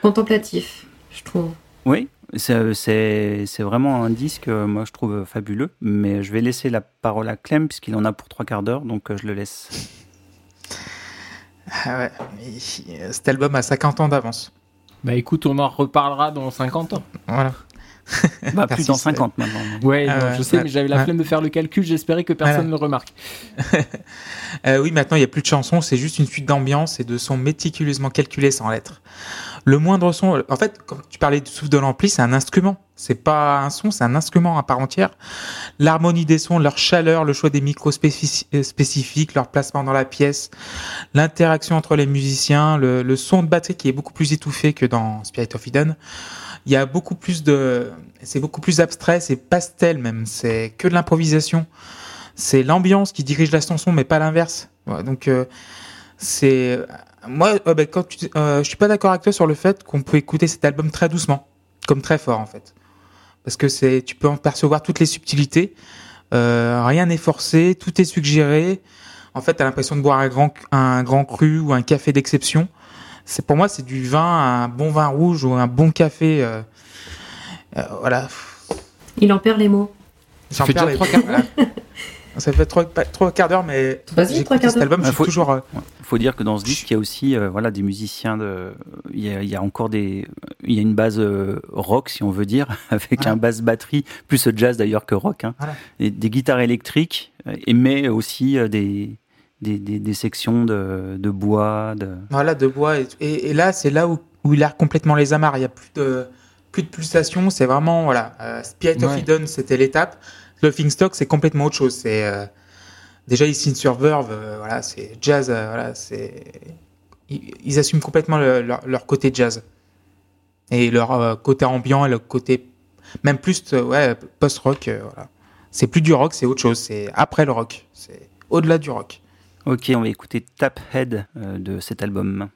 contemplatif, je trouve. Oui, c'est vraiment un disque, euh, moi je trouve fabuleux, mais je vais laisser la parole à Clem puisqu'il en a pour trois quarts d'heure, donc euh, je le laisse. Ah ouais, cet album a 50 ans d'avance. Bah écoute, on en reparlera dans 50 ans. Voilà. Bah, plus dans 50 maintenant. Ouais, ah je sais, mais j'avais la flemme de faire le calcul, j'espérais que personne ne le remarque. Euh, oui, maintenant il n'y a plus de chansons, c'est juste une suite d'ambiance et de sons méticuleusement calculés sans lettres le moindre son. En fait, quand tu parlais du souffle de l'ampli, c'est un instrument. C'est pas un son, c'est un instrument à part entière. L'harmonie des sons, leur chaleur, le choix des micros euh, spécifiques, leur placement dans la pièce, l'interaction entre les musiciens, le, son de batterie qui est beaucoup plus étouffé que dans Spirit of Eden. Il y a beaucoup plus de, c'est beaucoup plus abstrait, c'est pastel même, c'est que de l'improvisation. C'est l'ambiance qui dirige la chanson, mais pas l'inverse. donc euh, c'est moi, euh, ben, quand tu, euh, je suis pas d'accord avec toi sur le fait qu'on peut écouter cet album très doucement, comme très fort en fait, parce que c'est, tu peux en percevoir toutes les subtilités. Euh, rien n'est forcé, tout est suggéré. En fait, t'as l'impression de boire un grand, un grand cru ou un café d'exception. C'est pour moi, c'est du vin, un bon vin rouge ou un bon café. Euh, euh voilà. Il en perd les mots. J'en perds les mots. Ça fait trois, trois quarts d'heure, mais j'ai cet album, il faut, toujours. Euh, faut dire que dans ce disque, il y a aussi euh, voilà, des musiciens, de, il, y a, il y a encore des. Il y a une base euh, rock, si on veut dire, avec un basse batterie, plus jazz d'ailleurs que rock, hein, et des guitares électriques, mais aussi des, des, des, sections de, de, bois. De... Voilà, de bois. Et, et là, c'est là où, où il a complètement les amarres. Il n'y a plus de, plus de pulsations. C'est vraiment. Voilà, Spirit of Eden, c'était l'étape. Le Stock, c'est complètement autre chose. C'est euh, déjà ici sur Verve, euh, voilà, c'est jazz, euh, voilà, c'est ils, assument complètement leur, côté jazz et leur côté ambiant et le côté même plus ouais, post-rock. voilà, c'est plus du rock, c'est autre chose. C'est après le rock, c'est au-delà du rock. Ok, on va écouter Tap Head de cet album.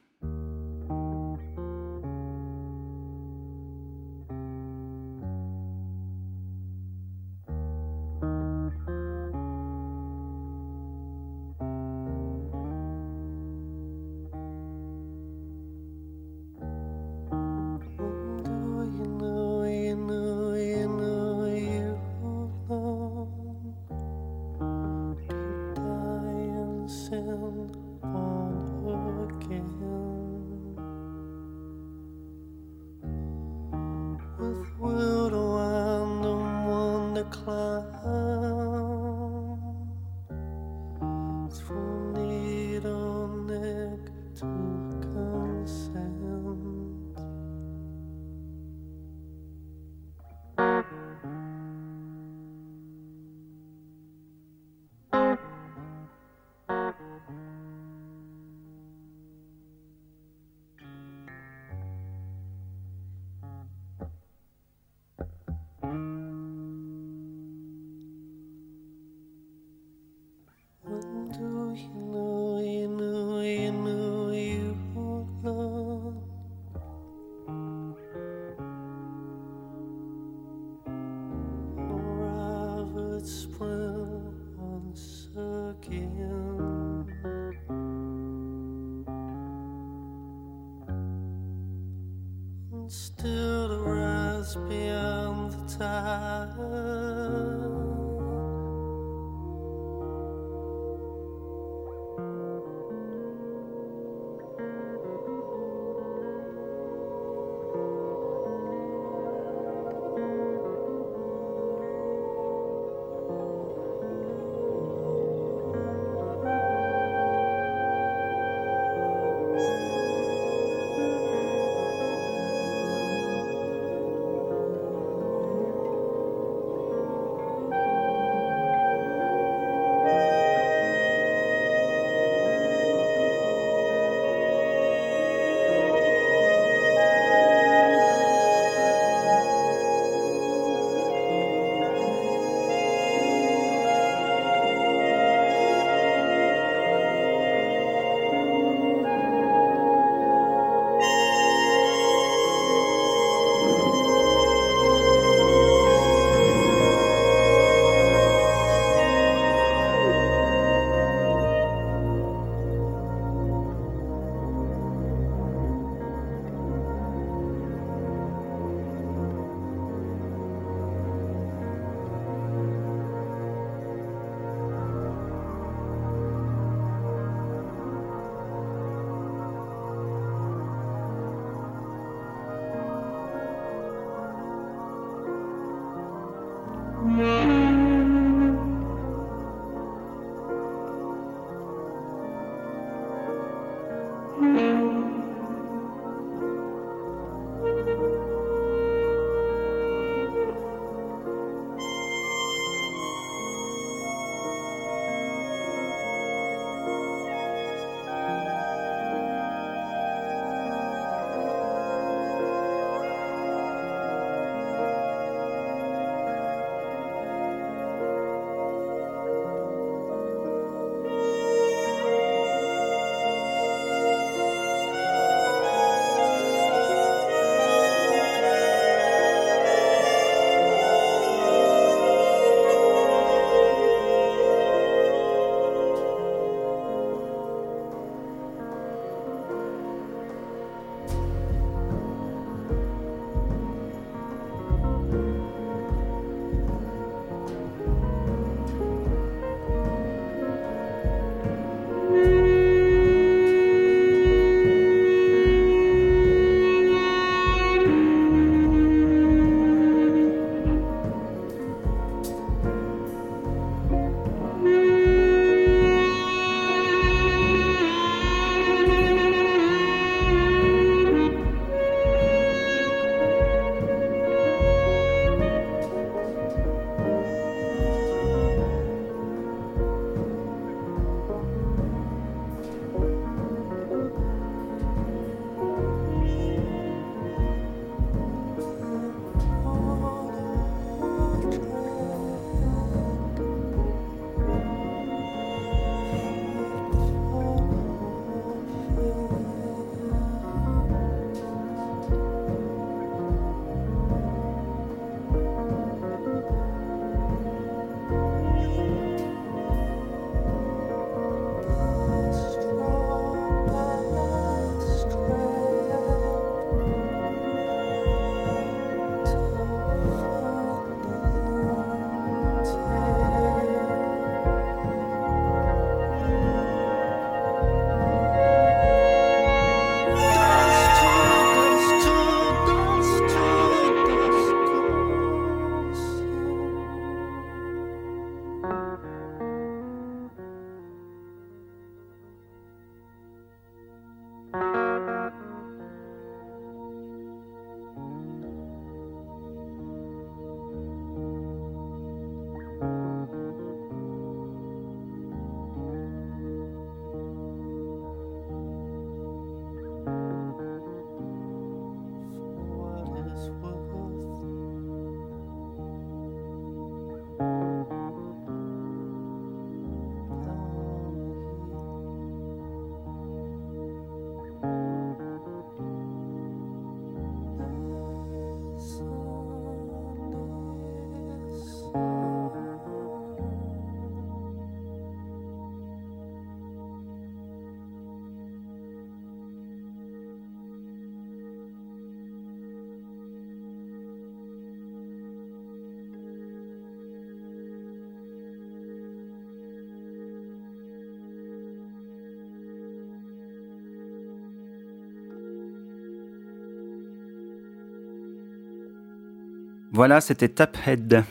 Voilà, c'était Taphead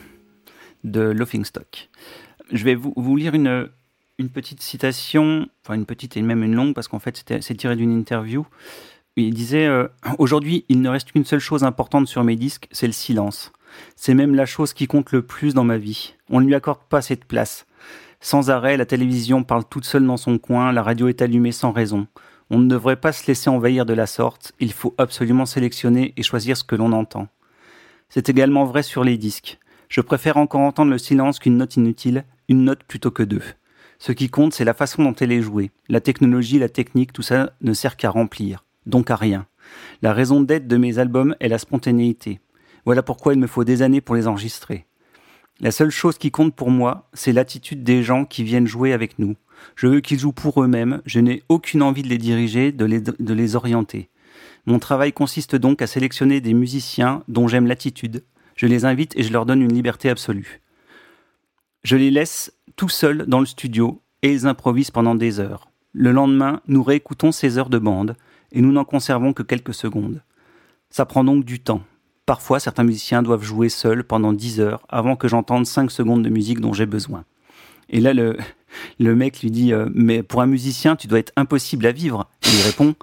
de Laughingstock. Je vais vous, lire une, une petite citation, enfin une petite et même une longue, parce qu'en fait c'est tiré d'une interview. Il disait euh, Aujourd'hui, il ne reste qu'une seule chose importante sur mes disques, c'est le silence. C'est même la chose qui compte le plus dans ma vie. On ne lui accorde pas cette place. Sans arrêt, la télévision parle toute seule dans son coin, la radio est allumée sans raison. On ne devrait pas se laisser envahir de la sorte, il faut absolument sélectionner et choisir ce que l'on entend. C'est également vrai sur les disques. Je préfère encore entendre le silence qu'une note inutile, une note plutôt que deux. Ce qui compte, c'est la façon dont elle est jouée. La technologie, la technique, tout ça ne sert qu'à remplir, donc à rien. La raison d'être de mes albums est la spontanéité. Voilà pourquoi il me faut des années pour les enregistrer. La seule chose qui compte pour moi, c'est l'attitude des gens qui viennent jouer avec nous. Je veux qu'ils jouent pour eux-mêmes, je n'ai aucune envie de les diriger, de les, de les orienter. Mon travail consiste donc à sélectionner des musiciens dont j'aime l'attitude. Je les invite et je leur donne une liberté absolue. Je les laisse tout seuls dans le studio et ils improvisent pendant des heures. Le lendemain, nous réécoutons ces heures de bande et nous n'en conservons que quelques secondes. Ça prend donc du temps. Parfois, certains musiciens doivent jouer seuls pendant 10 heures avant que j'entende 5 secondes de musique dont j'ai besoin. Et là, le, le mec lui dit euh, Mais pour un musicien, tu dois être impossible à vivre. Il répond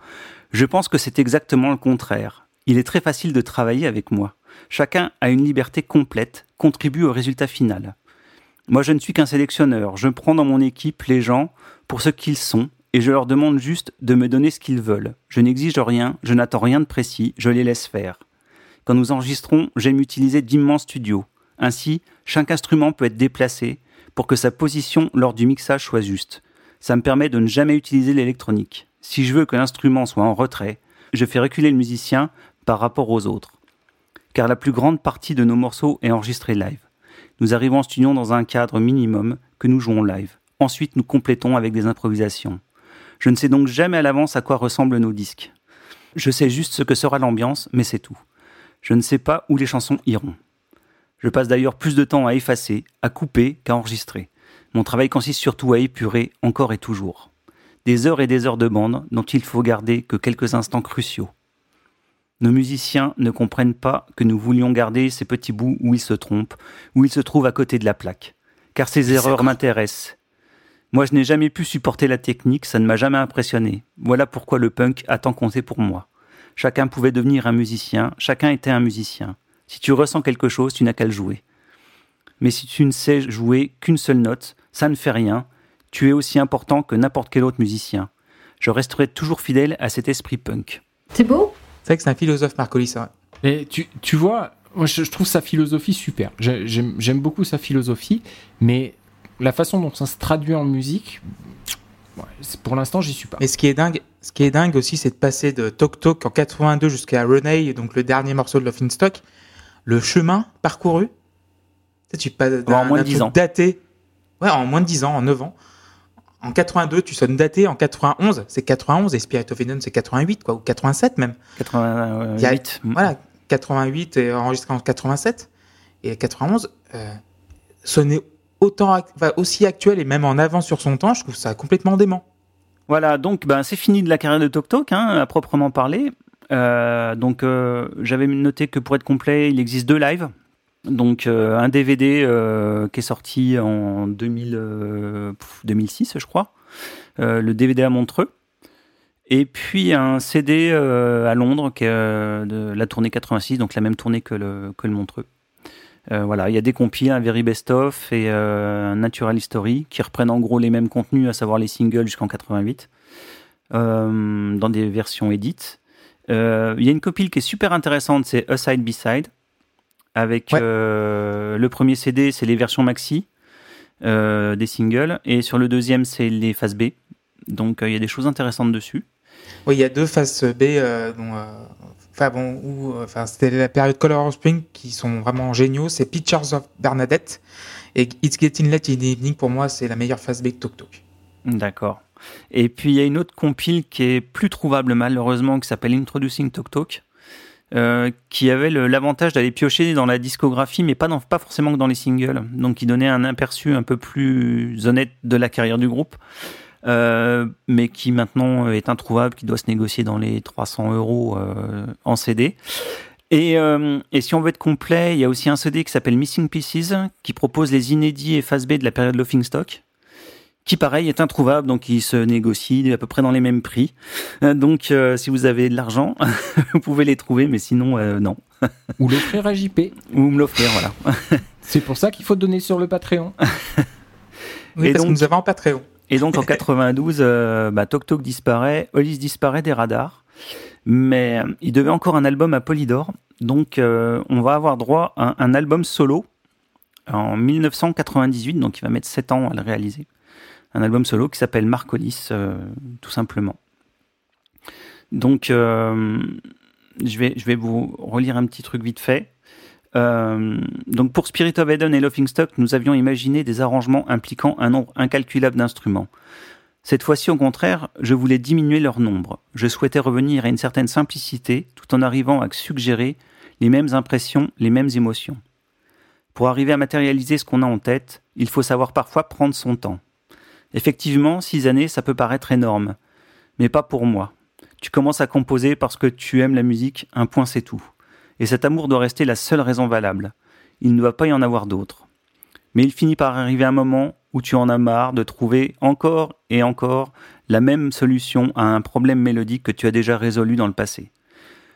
Je pense que c'est exactement le contraire. Il est très facile de travailler avec moi. Chacun a une liberté complète, contribue au résultat final. Moi, je ne suis qu'un sélectionneur. Je prends dans mon équipe les gens pour ce qu'ils sont et je leur demande juste de me donner ce qu'ils veulent. Je n'exige rien, je n'attends rien de précis, je les laisse faire. Quand nous enregistrons, j'aime utiliser d'immenses studios. Ainsi, chaque instrument peut être déplacé pour que sa position lors du mixage soit juste. Ça me permet de ne jamais utiliser l'électronique. Si je veux que l'instrument soit en retrait, je fais reculer le musicien par rapport aux autres. Car la plus grande partie de nos morceaux est enregistrée live. Nous arrivons en studio dans un cadre minimum que nous jouons live. Ensuite, nous complétons avec des improvisations. Je ne sais donc jamais à l'avance à quoi ressemblent nos disques. Je sais juste ce que sera l'ambiance, mais c'est tout. Je ne sais pas où les chansons iront. Je passe d'ailleurs plus de temps à effacer, à couper qu'à enregistrer. Mon travail consiste surtout à épurer encore et toujours. Des heures et des heures de bande dont il faut garder que quelques instants cruciaux. Nos musiciens ne comprennent pas que nous voulions garder ces petits bouts où ils se trompent, où ils se trouvent à côté de la plaque. Car ces erreurs m'intéressent. Moi, je n'ai jamais pu supporter la technique, ça ne m'a jamais impressionné. Voilà pourquoi le punk a tant compté pour moi. Chacun pouvait devenir un musicien, chacun était un musicien. Si tu ressens quelque chose, tu n'as qu'à le jouer. Mais si tu ne sais jouer qu'une seule note, ça ne fait rien. Tu es aussi important que n'importe quel autre musicien. Je resterai toujours fidèle à cet esprit punk. C'est beau? C'est vrai que c'est un philosophe, Marcolis. ça. Et tu, tu vois, moi je, je trouve sa philosophie super. J'ai- J'aime j'aime beaucoup sa philosophie, mais la façon dont ça se traduit en musique, ouais, pour l'instant, j'y suis pas. Mais ce qui est dingue, ce qui est dingue aussi, c'est de passer de Tok Tok en 82 jusqu'à Renee, donc le dernier morceau de Love in Stock. Le chemin parcouru. Tu sais, tu passes en moins de d'un 10 truc ans. Daté. Ouais, en moins de 10 ans, en 9 ans. En 82, tu sonnes daté. En 91, c'est 91. Et Spirit of Eden, c'est 88, quoi, ou 87 même. 88. Voilà, 88 et enregistré en 87. Et 91, euh, sonner autant, enfin, aussi actuel et même en avant sur son temps, je trouve ça complètement dément. Voilà, donc ben, c'est fini de la carrière de Tok Tok, hein, à proprement parler. Euh, donc euh, j'avais noté que pour être complet, il existe deux lives. Donc euh, un DVD euh, qui est sorti en 2000, euh, 2006, je crois. Le DVD à Montreux. Et puis un CD à Londres qui est de la tournée 86, donc la même tournée que le, Montreux. Voilà, il y a des compiles, un Very Best Of et un Natural History qui reprennent en gros les mêmes contenus, à savoir les singles jusqu'en 88, euh, dans des versions édites. Il y a une compile qui est super intéressante, c'est A Side B-Side, avec Ouais. euh, le premier CD, c'est les versions maxi euh, des singles, et sur le deuxième, c'est les phases B. Donc euh, il y a des choses intéressantes dessus. Oui, il y a deux faces B, dont, enfin bon, où, enfin c'était la période Color of Spring qui sont vraiment géniaux. C'est Pictures of Bernadette et It's Getting Late in the Evening. Pour moi, c'est la meilleure phase B de Tok Tok. D'accord. Et puis il y a une autre compile qui est plus trouvable malheureusement, qui s'appelle Introducing Tok Tok, euh, qui avait l'avantage d'aller piocher dans la discographie, mais pas, forcément que dans les singles. Donc qui donnait un aperçu un peu plus honnête de la carrière du groupe, euh, mais qui maintenant est introuvable, qui doit se négocier dans les 300 euros euh, en CD. Et, et, si on veut être complet, il y a aussi un CD qui s'appelle Missing Pieces, qui propose les inédits et phase B de la période Laughing Stock, qui pareil est introuvable, donc il se négocie à peu près dans les mêmes prix. Euh, donc euh, si vous avez de l'argent, vous pouvez les trouver, mais sinon non. Ou l'offrir à JP. Ou me l'offrir, voilà. C'est pour ça qu'il faut donner sur le Patreon. oui, et parce donc, que nous avons un Patreon. Et donc en 92, bah, Tok Tok disparaît, Hollis disparaît des radars. Mais euh, il devait encore un album à Polydor. Donc euh, on va avoir droit à un, album solo en 1998. Donc il va mettre 7 ans à le réaliser. Un album solo qui s'appelle Marcolis, euh, tout simplement. Donc je, vais, je vais vous relire un petit truc vite fait. donc pour Spirit of Eden et Laughing Stock, nous avions imaginé des arrangements impliquant un nombre incalculable d'instruments. Cette fois-ci, au contraire, je voulais diminuer leur nombre. Je souhaitais revenir à une certaine simplicité tout en arrivant à suggérer les mêmes impressions, les mêmes émotions. Pour arriver à matérialiser ce qu'on a en tête, il faut savoir parfois prendre son temps. Effectivement, six années, ça peut paraître énorme, mais pas pour moi. Tu commences à composer parce que tu aimes la musique, un point c'est tout. Et cet amour doit rester la seule raison valable. Il ne doit pas y en avoir d'autres. Mais il finit par arriver un moment où tu en as marre de trouver encore et encore la même solution à un problème mélodique que tu as déjà résolu dans le passé.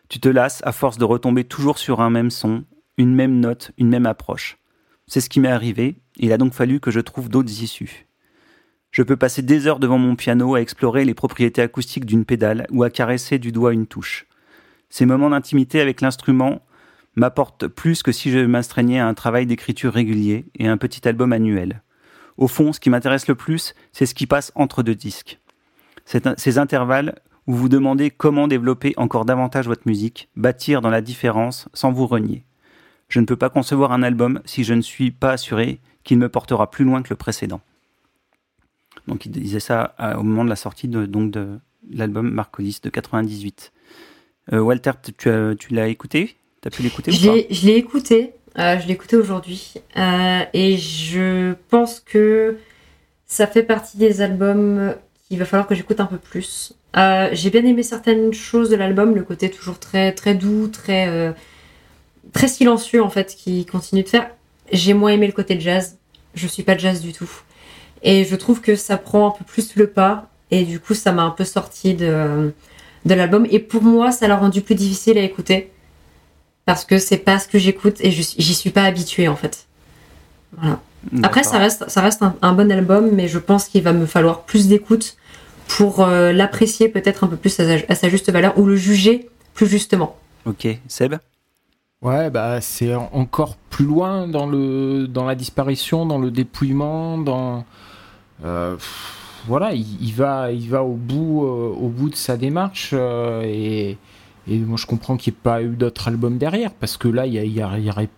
Tu te lasses à force de retomber toujours sur un même son, une même note, une même approche. C'est ce qui m'est arrivé, il a donc fallu que je trouve d'autres issues. Je peux passer des heures devant mon piano à explorer les propriétés acoustiques d'une pédale ou à caresser du doigt une touche. Ces moments d'intimité avec l'instrument m'apportent plus que si je m'astreignais à un travail d'écriture régulier et un petit album annuel. Au fond, ce qui m'intéresse le plus, c'est ce qui passe entre deux disques. Ces intervalles où vous demandez comment développer encore davantage votre musique, bâtir dans la différence sans vous renier. Je ne peux pas concevoir un album si je ne suis pas assuré qu'il me portera plus loin que le précédent. Donc il disait ça au moment de la sortie de, donc de l'album Marcolis de 98. Euh, Walter, tu, tu l'as écouté? Tu as pu l'écouter Je l'ai écouté. Euh, je l'ai écouté aujourd'hui euh, et je pense que ça fait partie des albums qu'il va falloir que j'écoute un peu plus. J'ai bien aimé certaines choses de l'album, le côté toujours très très doux, très très silencieux en fait, qui continue de faire. J'ai moins aimé le côté jazz. Je suis pas jazz du tout et je trouve que ça prend un peu plus le pas et du coup ça m'a un peu sorti de de l'album et pour moi ça l'a rendu plus difficile à écouter parce que c'est pas ce que j'écoute et j'y suis pas habituée en fait. Voilà. Après, ça reste, ça reste un, bon album, mais je pense qu'il va me falloir plus d'écoute pour euh, l'apprécier peut-être un peu plus à sa, juste valeur ou le juger plus justement. Ok, Seb? Ouais, bah c'est encore plus loin dans le dans la disparition, dans le dépouillement, dans euh, voilà, il, va il va au bout euh, au bout de sa démarche et et moi, je comprends qu'il n'y ait pas eu d'autres albums derrière, parce que là, il n'y aurait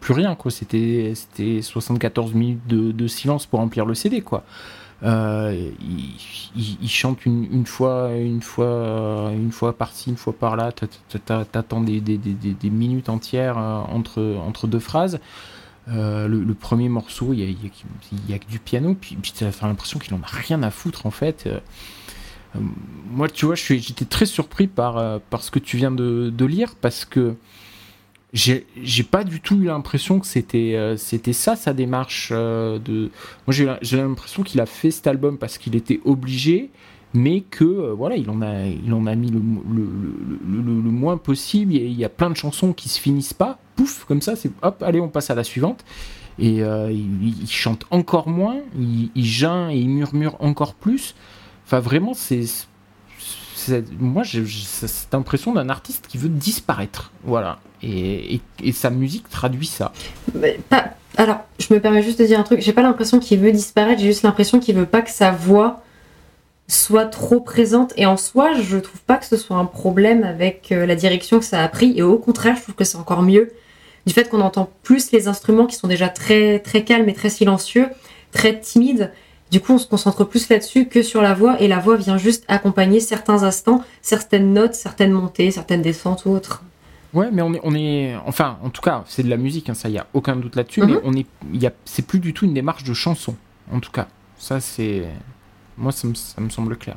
plus rien. C'était 74 minutes de, silence pour remplir le CD, quoi. Euh, il, chante une, fois, une fois, une fois par-ci, une fois par-là. T'attends des, minutes entières euh, entre deux phrases. Euh, le, premier morceau, il y a, que du piano, puis, puis tu as l'impression qu'il en a rien à foutre en fait. Euh, moi, tu vois, j'étais très surpris par, euh, par ce que tu viens de, lire parce que j'ai pas du tout eu l'impression que c'était euh, ça sa démarche de moi j'ai l'impression qu'il a fait cet album parce qu'il était obligé mais que voilà il en a il en a mis le, le, le, moins possible il y, a, plein de chansons qui se finissent pas pouf comme ça c'est hop allez on passe à la suivante et il, chante encore moins il, il geint et il murmure encore plus Enfin, vraiment, c'est. Moi, j'ai cette impression d'un artiste qui veut disparaître. Voilà. Et, sa musique traduit ça. pas... Alors, je me permets juste de dire un truc. J'ai pas l'impression qu'il veut disparaître, j'ai juste l'impression qu'il veut pas que sa voix soit trop présente. Et en soi, je trouve pas que ce soit un problème avec euh, la direction que ça a pris. Et au contraire, je trouve que c'est encore mieux du fait qu'on entend plus les instruments qui sont déjà très, très calmes et très silencieux, très timides. Du coup, on se concentre plus là-dessus que sur la voix, et la voix vient juste accompagner certains instants, certaines notes, certaines montées, certaines descentes ou autres. Ouais, mais on est, on est, enfin, en tout cas, c'est de la musique, hein, ça, il y a aucun doute là-dessus, mais mhm. on est, a, c'est plus du tout une démarche de chanson, en tout cas. Ça, c'est, moi, ça me, ça me semble clair.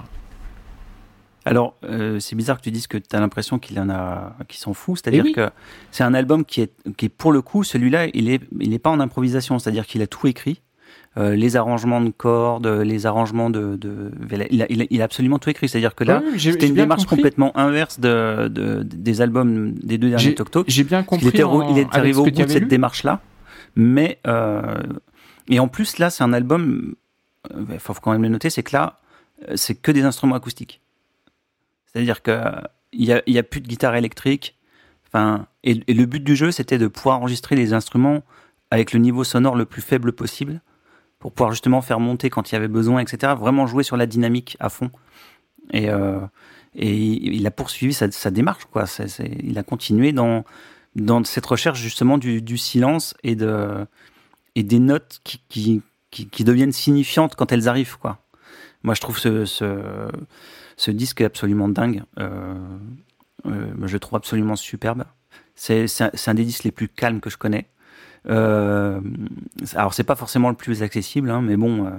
Alors, euh, c'est bizarre que tu dises que tu as l'impression qu'il en a, qu'il s'en fout. C'est-à-dire Eh oui. que c'est un album qui est, qui est pour le coup, celui-là, il est, il est pas en improvisation. C'est-à-dire qu'il a tout écrit. Euh, les arrangements de cordes, les arrangements de, de il, a, il, a, il a absolument tout écrit. C'est-à-dire que là, j'ai- c'était une démarche compris. complètement inverse de, de- des albums des deux derniers Tok. j'ai bien compris. Il était, en- il est arrivé au bout de cette démarche-là. Mais, euh, et en plus, là, c'est un album, il faut quand même le noter, c'est que là, euh, c'est que des instruments acoustiques. C'est-à-dire que euh, il y a, y a plus de guitare électrique. Enfin, et, le but du jeu, c'était de pouvoir enregistrer les instruments avec le niveau sonore le plus faible possible pour pouvoir justement faire monter quand il y avait besoin, etc. Vraiment jouer sur la dynamique à fond. Et, euh, il a poursuivi sa, démarche, quoi. Il a continué dans, cette recherche justement du, silence et, de, et des notes qui, deviennent signifiantes quand elles arrivent, quoi. Moi, je trouve ce, ce disque absolument dingue. Euh, euh, je le trouve absolument superbe. C'est un, des disques les plus calmes que je connais. Euh, alors, c'est pas forcément le plus accessible, hein, mais bon,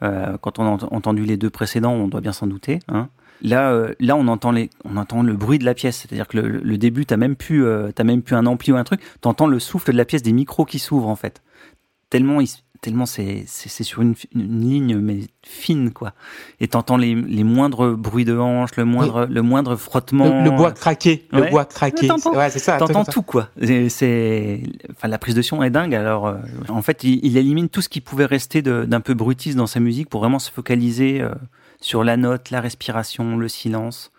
quand on a ent- entendu les deux précédents, on doit bien s'en douter. Hein. Là, là, on entend le bruit de la pièce. C'est-à-dire que le, début, t'as même plus, euh, même plus un ampli ou un truc. T'entends le souffle de la pièce des micros qui s'ouvrent en fait. Tellement, tellement c'est, sur une, une ligne mais fine quoi. Et t'entends les, les moindres bruits de hanches, le moindre, le moindre frottement. Le, le bois craqué, le Ouais. bois craqué. Ouais, t'entends. Ouais, c'est ça. T'entends ça. tout quoi. C'est, enfin la prise de son est dingue. Alors euh, en fait, il, il élimine tout ce qui pouvait rester de- d'un peu brutiste dans sa musique pour vraiment se focaliser euh, sur la note, la respiration, le silence.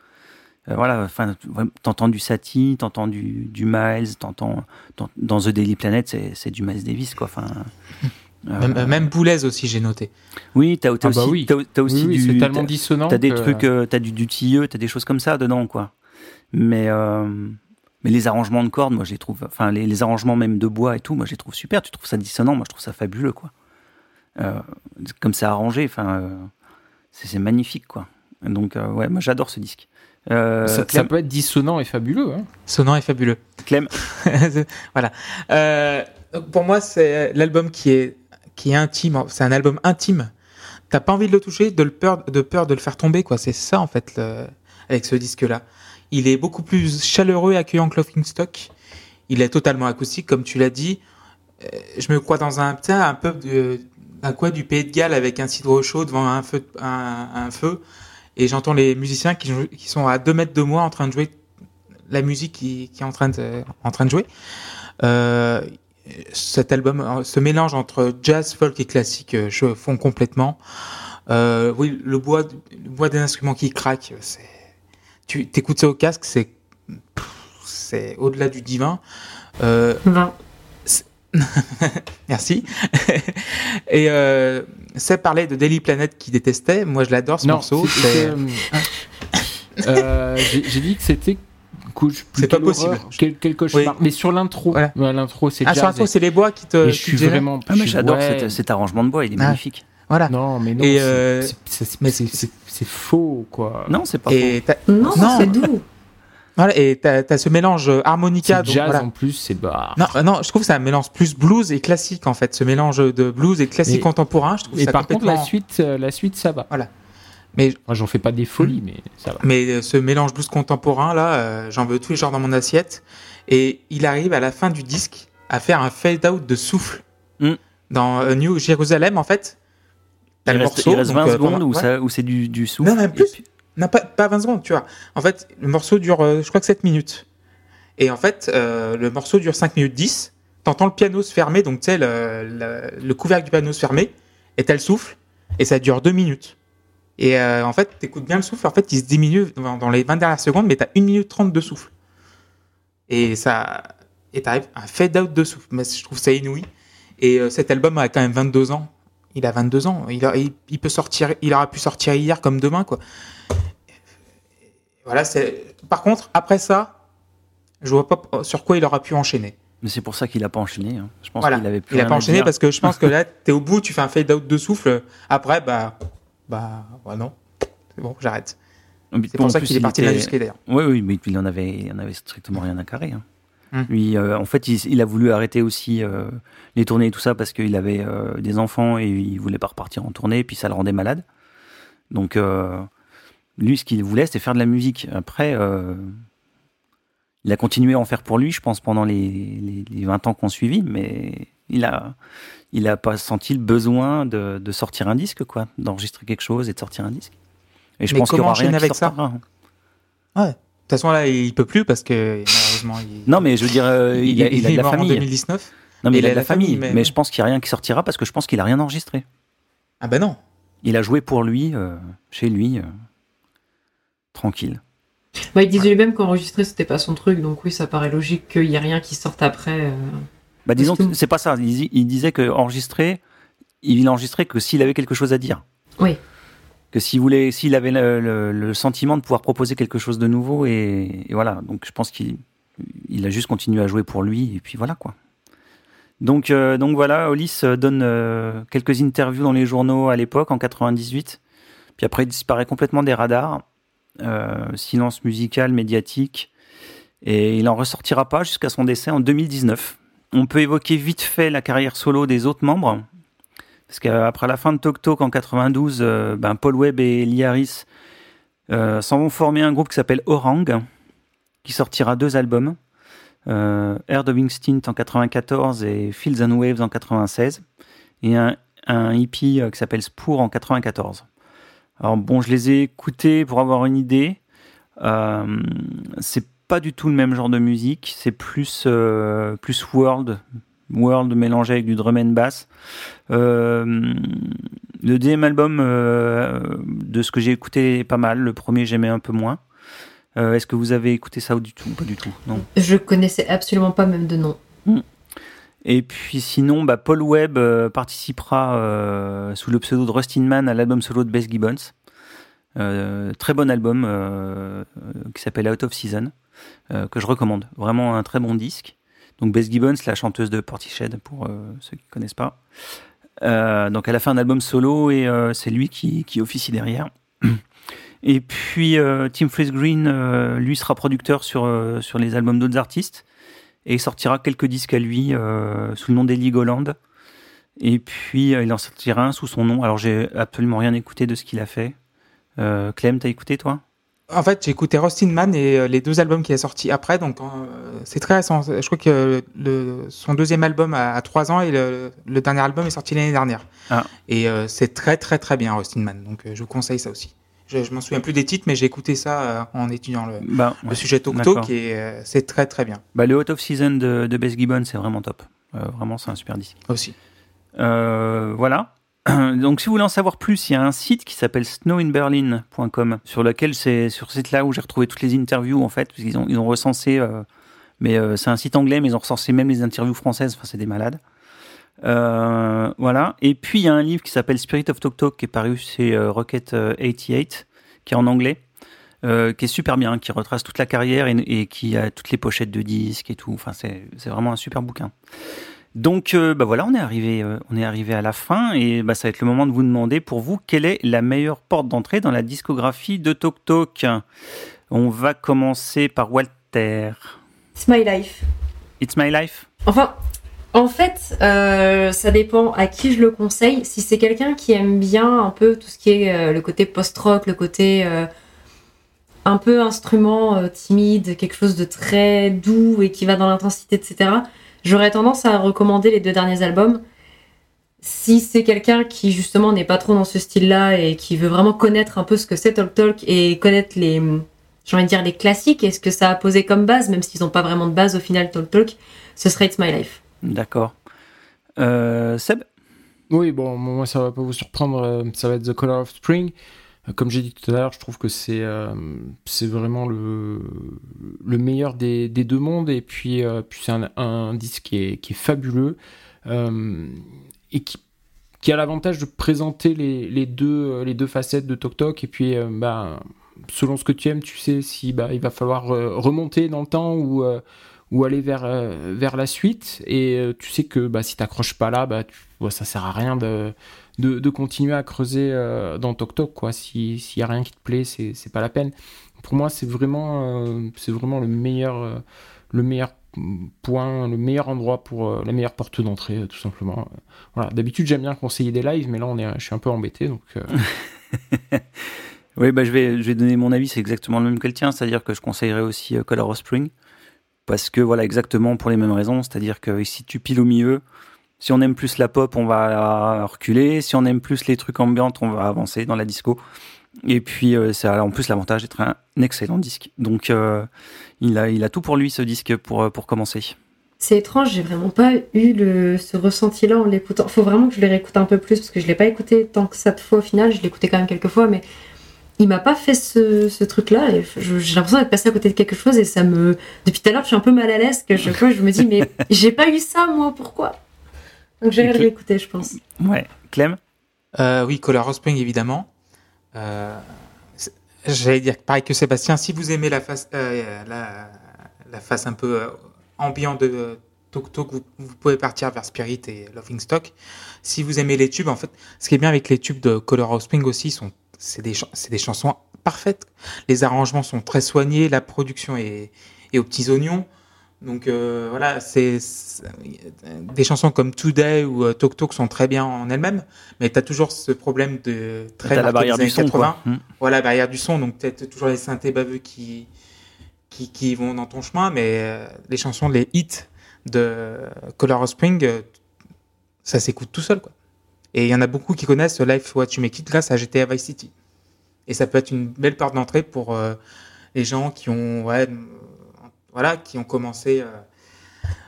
Euh, voilà, enfin, t'entends du Satie, t'entends du, du Miles, t'entends dans, dans The Daily Planet, c'est, c'est du Miles Davis quoi. Enfin, euh, Même, même Boulez aussi, j'ai noté. oui, t'as, t'as Ah bah aussi, oui. t'as, t'as aussi Oui, oui, du, c'est tellement t'as- dissonant. T'as des que- trucs, euh, t'as du, du tilleux, t'as des choses comme ça dedans, quoi. Mais, euh, mais les arrangements de cordes, moi, je les trouve, enfin, les, les arrangements même de bois et tout, moi, je les trouve super. Tu trouves ça dissonant, moi, je trouve ça fabuleux, quoi. Euh, comme c'est arrangé, enfin, euh, c'est, magnifique, quoi. Donc, euh, ouais, moi, j'adore ce disque. Euh, Ça, ça peut être dissonant et fabuleux. Hein. Sonnant et fabuleux. Clem, voilà. Euh, pour moi, c'est l'album qui est, qui est intime. C'est un album intime. T'as pas envie de le toucher, de, le peur, de peur de le faire tomber, quoi. C'est ça, en fait, le- avec ce disque-là. Il est beaucoup plus chaleureux et accueillant que Laughing Stock. Il est totalement acoustique, comme tu l'as dit. Euh, je me crois dans un, un peu de, coin du Pays de Galles avec un cidre chaud devant un feu, un, un feu. Et j'entends les musiciens qui, qui sont à deux mètres de moi en train de jouer la musique qui, qui est en train de, en train de jouer. Euh, cet album, euh, ce mélange entre jazz, folk et classique, euh, je fond complètement. Euh, oui, le bois, le bois des instruments qui craquent, c'est, tu t'écoutes ça au casque, c'est, c'est au-delà du divin. Euh, 20. merci. et euh, c'est parler de Daily Planet qui détestait. Moi, je l'adore ce morceau. euh, euh, j'ai dit que c'était C'est pas possible. Quel, quel cauchemar. Oui. Mais sur l'intro, Voilà. ouais, l'intro c'est Ah, sur l'intro, c'est les bois qui te. et qui je suis vraiment. ah, mais j'adore ouais. cet, cet arrangement de bois, il est Ah. magnifique. Voilà. Non, mais non, euh, c'est- faux, quoi. Non, c'est pas faux. Et t'as, Non, Non. c'est doux. voilà, et t'as, t'as ce mélange euh, harmonica. C'est donc jazz voilà. en plus, c'est bah. Non, euh, non, je trouve que c'est un mélange plus blues et classique en fait, ce mélange de blues et classique Mais- contemporain. Je trouve Et ça par contre, complètement. la suite, euh, la suite, ça va. Mais, Enfin, j'en fais pas des folies, Hmm. mais ça va. mais euh, ce mélange blues contemporain là, euh, j'en veux tous les genres dans mon assiette. Et il arrive à la fin du disque à faire un fade out de souffle Mm. dans euh, New Jerusalem en fait. T'as Il le reste, morceau, il reste donc, 20 euh, secondes pendant- où, ouais. ça, où c'est du, du souffle. Non, même plus. puis- Non, pas, pas 20 secondes, tu vois. En fait, le morceau dure, euh, je crois que 7 minutes. Et en fait, euh, le morceau dure 5 minutes 10. T'entends le piano se fermer, donc tu sais, le, le, le couvercle du piano se fermer, et t'as le souffle, et ça dure 2 minutes. Et euh, en fait, t'écoutes bien le souffle, en fait, il se diminue dans, les 20 dernières secondes, mais t'as 1 minute 30 de souffle. Et ça. Et t'arrives à un fade-out de souffle. Mais je trouve ça inouï. Et euh, cet album a quand même 22 ans. Il a 22 ans. Il, a, il, il peut sortir, il aura pu sortir hier comme demain, quoi. Voilà, c'est. Par contre, après ça, je vois pas sur quoi il aura pu enchaîner. Mais c'est pour ça qu'il a pas enchaîné. hein. Je pense Voilà. qu'il avait plus Il a rien pas enchaîné parce que je pense que là, t'es au bout, tu fais un fade out de souffle. Après, bah, bah, bah non. C'est bon, j'arrête. C'est pour ça qu'il est parti de était- l'industrie d'ailleurs. Oui, oui, mais il en avait, il en avait strictement rien à carrer. hein. Hum. Lui, euh, en fait, il, il a voulu arrêter aussi euh, les tournées et tout ça parce qu'il avait euh, des enfants et il voulait pas repartir en tournée, et puis ça le rendait malade. Donc, Lui, ce qu'il voulait, c'était faire de la musique. Après, il a continué à en faire pour lui, je pense, pendant les, les, 20 ans qu'on suivi, mais il a, il a pas senti le besoin de, de sortir un disque, quoi, d'enregistrer quelque chose et de sortir un disque. Et je pense qu'il y aura rien avec ça. Ouais. De toute façon, là, il peut plus parce que malheureusement. Il... Non, mais je veux dire, euh, il, il, a, il, a de la famille. en 2019. Non, mais il, a de la, famille. mais... je pense qu'il n'y a rien qui sortira parce que je pense qu'il a rien enregistré. Ah ben non. Il a joué pour lui, euh, chez lui, euh, tranquille. Bah, il disait lui-même qu'enregistrer c'était pas son truc, donc oui, ça paraît logique qu'il n'y ait rien qui sorte après. Euh, bah disons que c'est pas ça. Il, disait que enregistrer, il enregistrait que s'il avait quelque chose à dire. Oui. Que s'il voulait, s'il avait le, sentiment de pouvoir proposer quelque chose de nouveau et, voilà. Donc je pense qu'il il a juste continué à jouer pour lui et puis voilà quoi. Donc, euh, donc voilà, Olis donne euh, quelques interviews dans les journaux à l'époque, en 98. Puis après, il disparaît complètement des radars. Euh, silence musical, médiatique. Et il n'en ressortira pas jusqu'à son décès en 2019. On peut évoquer vite fait la carrière solo des autres membres. Parce qu'après la fin de Tok Tok en 92, ben Paul Webb et Lee Harris s'en vont former un groupe qui s'appelle Orang, qui sortira deux albums euh, Air of en 94 et Fields and Waves en 96, et un, un hippie euh, qui s'appelle Spoor en 94. Alors bon, je les ai écoutés pour avoir une idée. Euh, pas du tout le même genre de musique, c'est plus, euh, plus world, world mélangé avec du drum and bass. Euh, le deuxième album, euh, de ce que j'ai écouté, pas mal. Le premier, j'aimais un peu moins. Est-ce que vous avez écouté ça ou du tout Pas du tout, non Je connaissais absolument pas même de nom. Hmm. Et puis sinon, bah, Paul Webb participera sous le pseudo de Rustin Man à l'album solo de Bess Gibbons. très bon album qui s'appelle Out of Season, que je recommande. Vraiment un très bon disque. Donc Bess Gibbons, la chanteuse de Portishead, pour ceux qui ne connaissent pas. donc elle a fait un album solo et c'est lui qui, qui officie derrière. Et puis euh, Tim Freeze Green, euh, lui, sera producteur sur, euh, sur les albums d'autres artistes et sortira quelques disques à lui sous le nom d'Eli Goland. Et puis il en sortira un sous son nom. Alors j'ai absolument rien écouté de ce qu'il a fait. Clem, t'as écouté toi? En fait, j'ai écouté Rustin Man et les deux albums qu'il a sortis après, donc c'est très récent. Je crois que le, son deuxième album a, trois ans et le, dernier album est sorti l'année dernière. Ah. Et c'est très très très bien Rustin Man, donc je vous conseille ça aussi. Je, je m'en souviens plus des titres, mais j'ai écouté ça euh, en étudiant le, bah, le sujet Tok Tok et euh, c'est très très bien. Bah, le Out of Season de, de Bess Gibbon, c'est vraiment top. Euh, vraiment, c'est un super disque. Aussi. voilà. Donc, si vous voulez en savoir plus, il y a un site qui s'appelle snowinberlin.com sur lequel c'est sur ce site-là où j'ai retrouvé toutes les interviews en fait, parce qu'ils ont, ils ont recensé, mais c'est un site anglais, mais ils ont recensé même les interviews françaises. Enfin, c'est des malades. Euh, voilà. Et puis il y a un livre qui s'appelle Spirit of Tok Tok qui est paru chez euh, Rocket 88, euh, qui est en anglais, qui est super bien, qui retrace toute la carrière et, qui a toutes les pochettes de disques et tout. Enfin, c'est vraiment un super bouquin. Donc, bah voilà, on est arrivé, on est arrivé à la fin et bah, ça va être le moment de vous demander pour vous quelle est la meilleure porte d'entrée dans la discographie de Tok Tok. On va commencer par Walter. It's my life. It's my life? Enfin, en fait, euh, ça dépend à qui je le conseille. Si c'est quelqu'un qui aime bien un peu tout ce qui est euh, le côté post-rock, le côté euh, un peu instrument timide, quelque chose de très doux et qui va dans l'intensité, etc., j'aurais tendance à recommander les deux derniers albums. Si c'est quelqu'un qui justement n'est pas trop dans ce style-là et qui veut vraiment connaître un peu ce que c'est Talk Talk et connaître les, j'ai envie de dire les classiques et ce que ça a posé comme base, même s'ils n'ont pas vraiment de base au final Talk Talk, ce serait It's My Life. D'accord. Euh, Seb? Oui, bon, moi ça va pas vous surprendre, euh, ça va être The Color of Spring. Euh, comme j'ai dit tout à l'heure, je trouve que c'est c'est vraiment le, le meilleur des, des deux mondes. Et puis, puis c'est un, un, disque qui est, qui est fabuleux et qui, qui a l'avantage de présenter les, les, deux, les deux facettes de Tok Tok. Et puis, bah, selon ce que tu aimes, tu sais si bah, il va falloir remonter dans le temps ou ou aller vers, euh, vers la suite. Et euh, tu sais que bah, si t'accroches pas là, bah, tu, ça sert à rien de, de, continuer à creuser euh, dans Tok Tok. Quoi. S'il y a rien qui te plaît, c'est pas la peine. Pour moi, c'est vraiment, c'est vraiment le meilleur, le meilleur point, le meilleur endroit pour la meilleure porte d'entrée, tout simplement. Voilà. D'habitude, j'aime bien conseiller des lives, mais là, on est, je suis un peu embêté. Donc, Oui, bah, je, vais, je vais donner mon avis, c'est exactement le même que le tien, c'est-à-dire que je conseillerais aussi Color of Spring, parce que voilà, exactement pour les mêmes raisons, c'est-à-dire que si tu piles au milieu, si on aime plus la pop, on va reculer, si on aime plus les trucs ambiants, on va avancer dans la disco. Et puis, ça a en plus l'avantage d'être un excellent disque. Donc, il, a, il a tout pour lui, ce disque, pour, pour commencer. C'est étrange, j'ai vraiment pas eu le, ce ressenti-là en l'écoutant. Faut vraiment que je le réécoute un peu plus parce que je l'ai pas écouté tant que cette fois au final. Je l'ai écouté quand même quelques fois, mais il m'a pas fait ce, ce truc-là. Et j'ai l'impression d'être passé à côté de quelque chose et ça me. Depuis tout à l'heure, je suis un peu mal à l'aise. Que je, je me dis, mais j'ai pas eu ça moi, pourquoi? Donc j'ai le réécouter, je pense. Ouais, Clem? Euh, Oui, Color Spring évidemment. Euh, J'allais dire pareil que Sébastien. Si vous aimez la face, euh, la, la face un peu euh, ambiant de Tok Tok, vous, vous, pouvez partir vers Spirit et Loving Stock. Si vous aimez les tubes, en fait, ce qui est bien avec les tubes de Color of Spring aussi, sont, c'est des, des chansons parfaites. Les arrangements sont très soignés, la production est, est aux petits oignons. Donc euh, voilà, c'est des chansons comme Today ou euh, Tok Tok sont très bien en elles-mêmes, mais tu as toujours ce problème de très la barrière du son, 80. Quoi. Voilà, la barrière du son, donc as toujours les synthés baveux qui, qui, qui, vont dans ton chemin, mais euh, les chansons, les hits de Color of Spring, euh, ça s'écoute tout seul. Quoi. Et il y en a beaucoup qui connaissent Life What You Make It grâce à GTA Vice City. Et ça peut être une belle porte d'entrée pour les gens qui ont, ouais, voilà, qui ont commencé euh,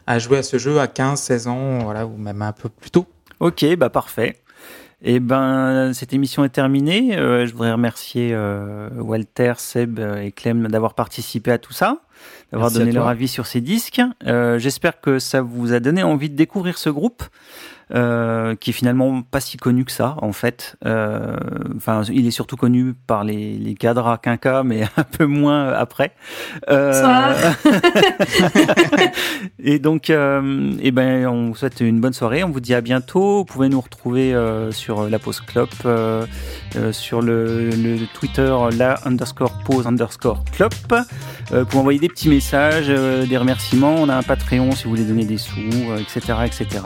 à jouer à ce jeu à 15, 16 ans, voilà, ou même un peu plus tôt. Ok, bah parfait. Et eh ben, cette émission est terminée. Euh, je voudrais remercier euh, Walter, Seb et Clem d'avoir participé à tout ça, d'avoir donné leur avis sur ces disques. Euh, J'espère que ça vous a donné envie de découvrir ce groupe. Euh, qui est finalement pas si connu que ça en fait. Euh, enfin, il est surtout connu par les, les cadres à quinca, mais un peu moins après. Euh... et donc, euh, eh ben, on vous souhaite une bonne soirée. On vous dit à bientôt. Vous pouvez nous retrouver sur la pause clop, euh, sur le, le, Twitter la underscore pause underscore clop. pour envoyer des petits messages, des remerciements. On a un Patreon si vous voulez donner des sous, etc., etc.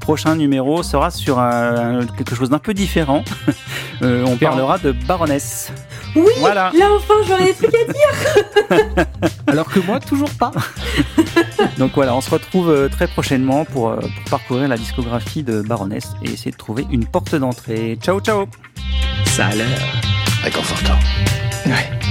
Prochain numéro sera sur un, quelque chose d'un peu différent. Euh, on parlera de baronesse. Oui, voilà. là enfin j'aurais des trucs à dire. Alors que moi, toujours pas. Donc voilà, on se retrouve euh, très prochainement pour, euh, pour parcourir la discographie de baronesse et essayer de trouver une porte d'entrée. Ciao, ciao. Ça a l'air réconfortant. Ouais.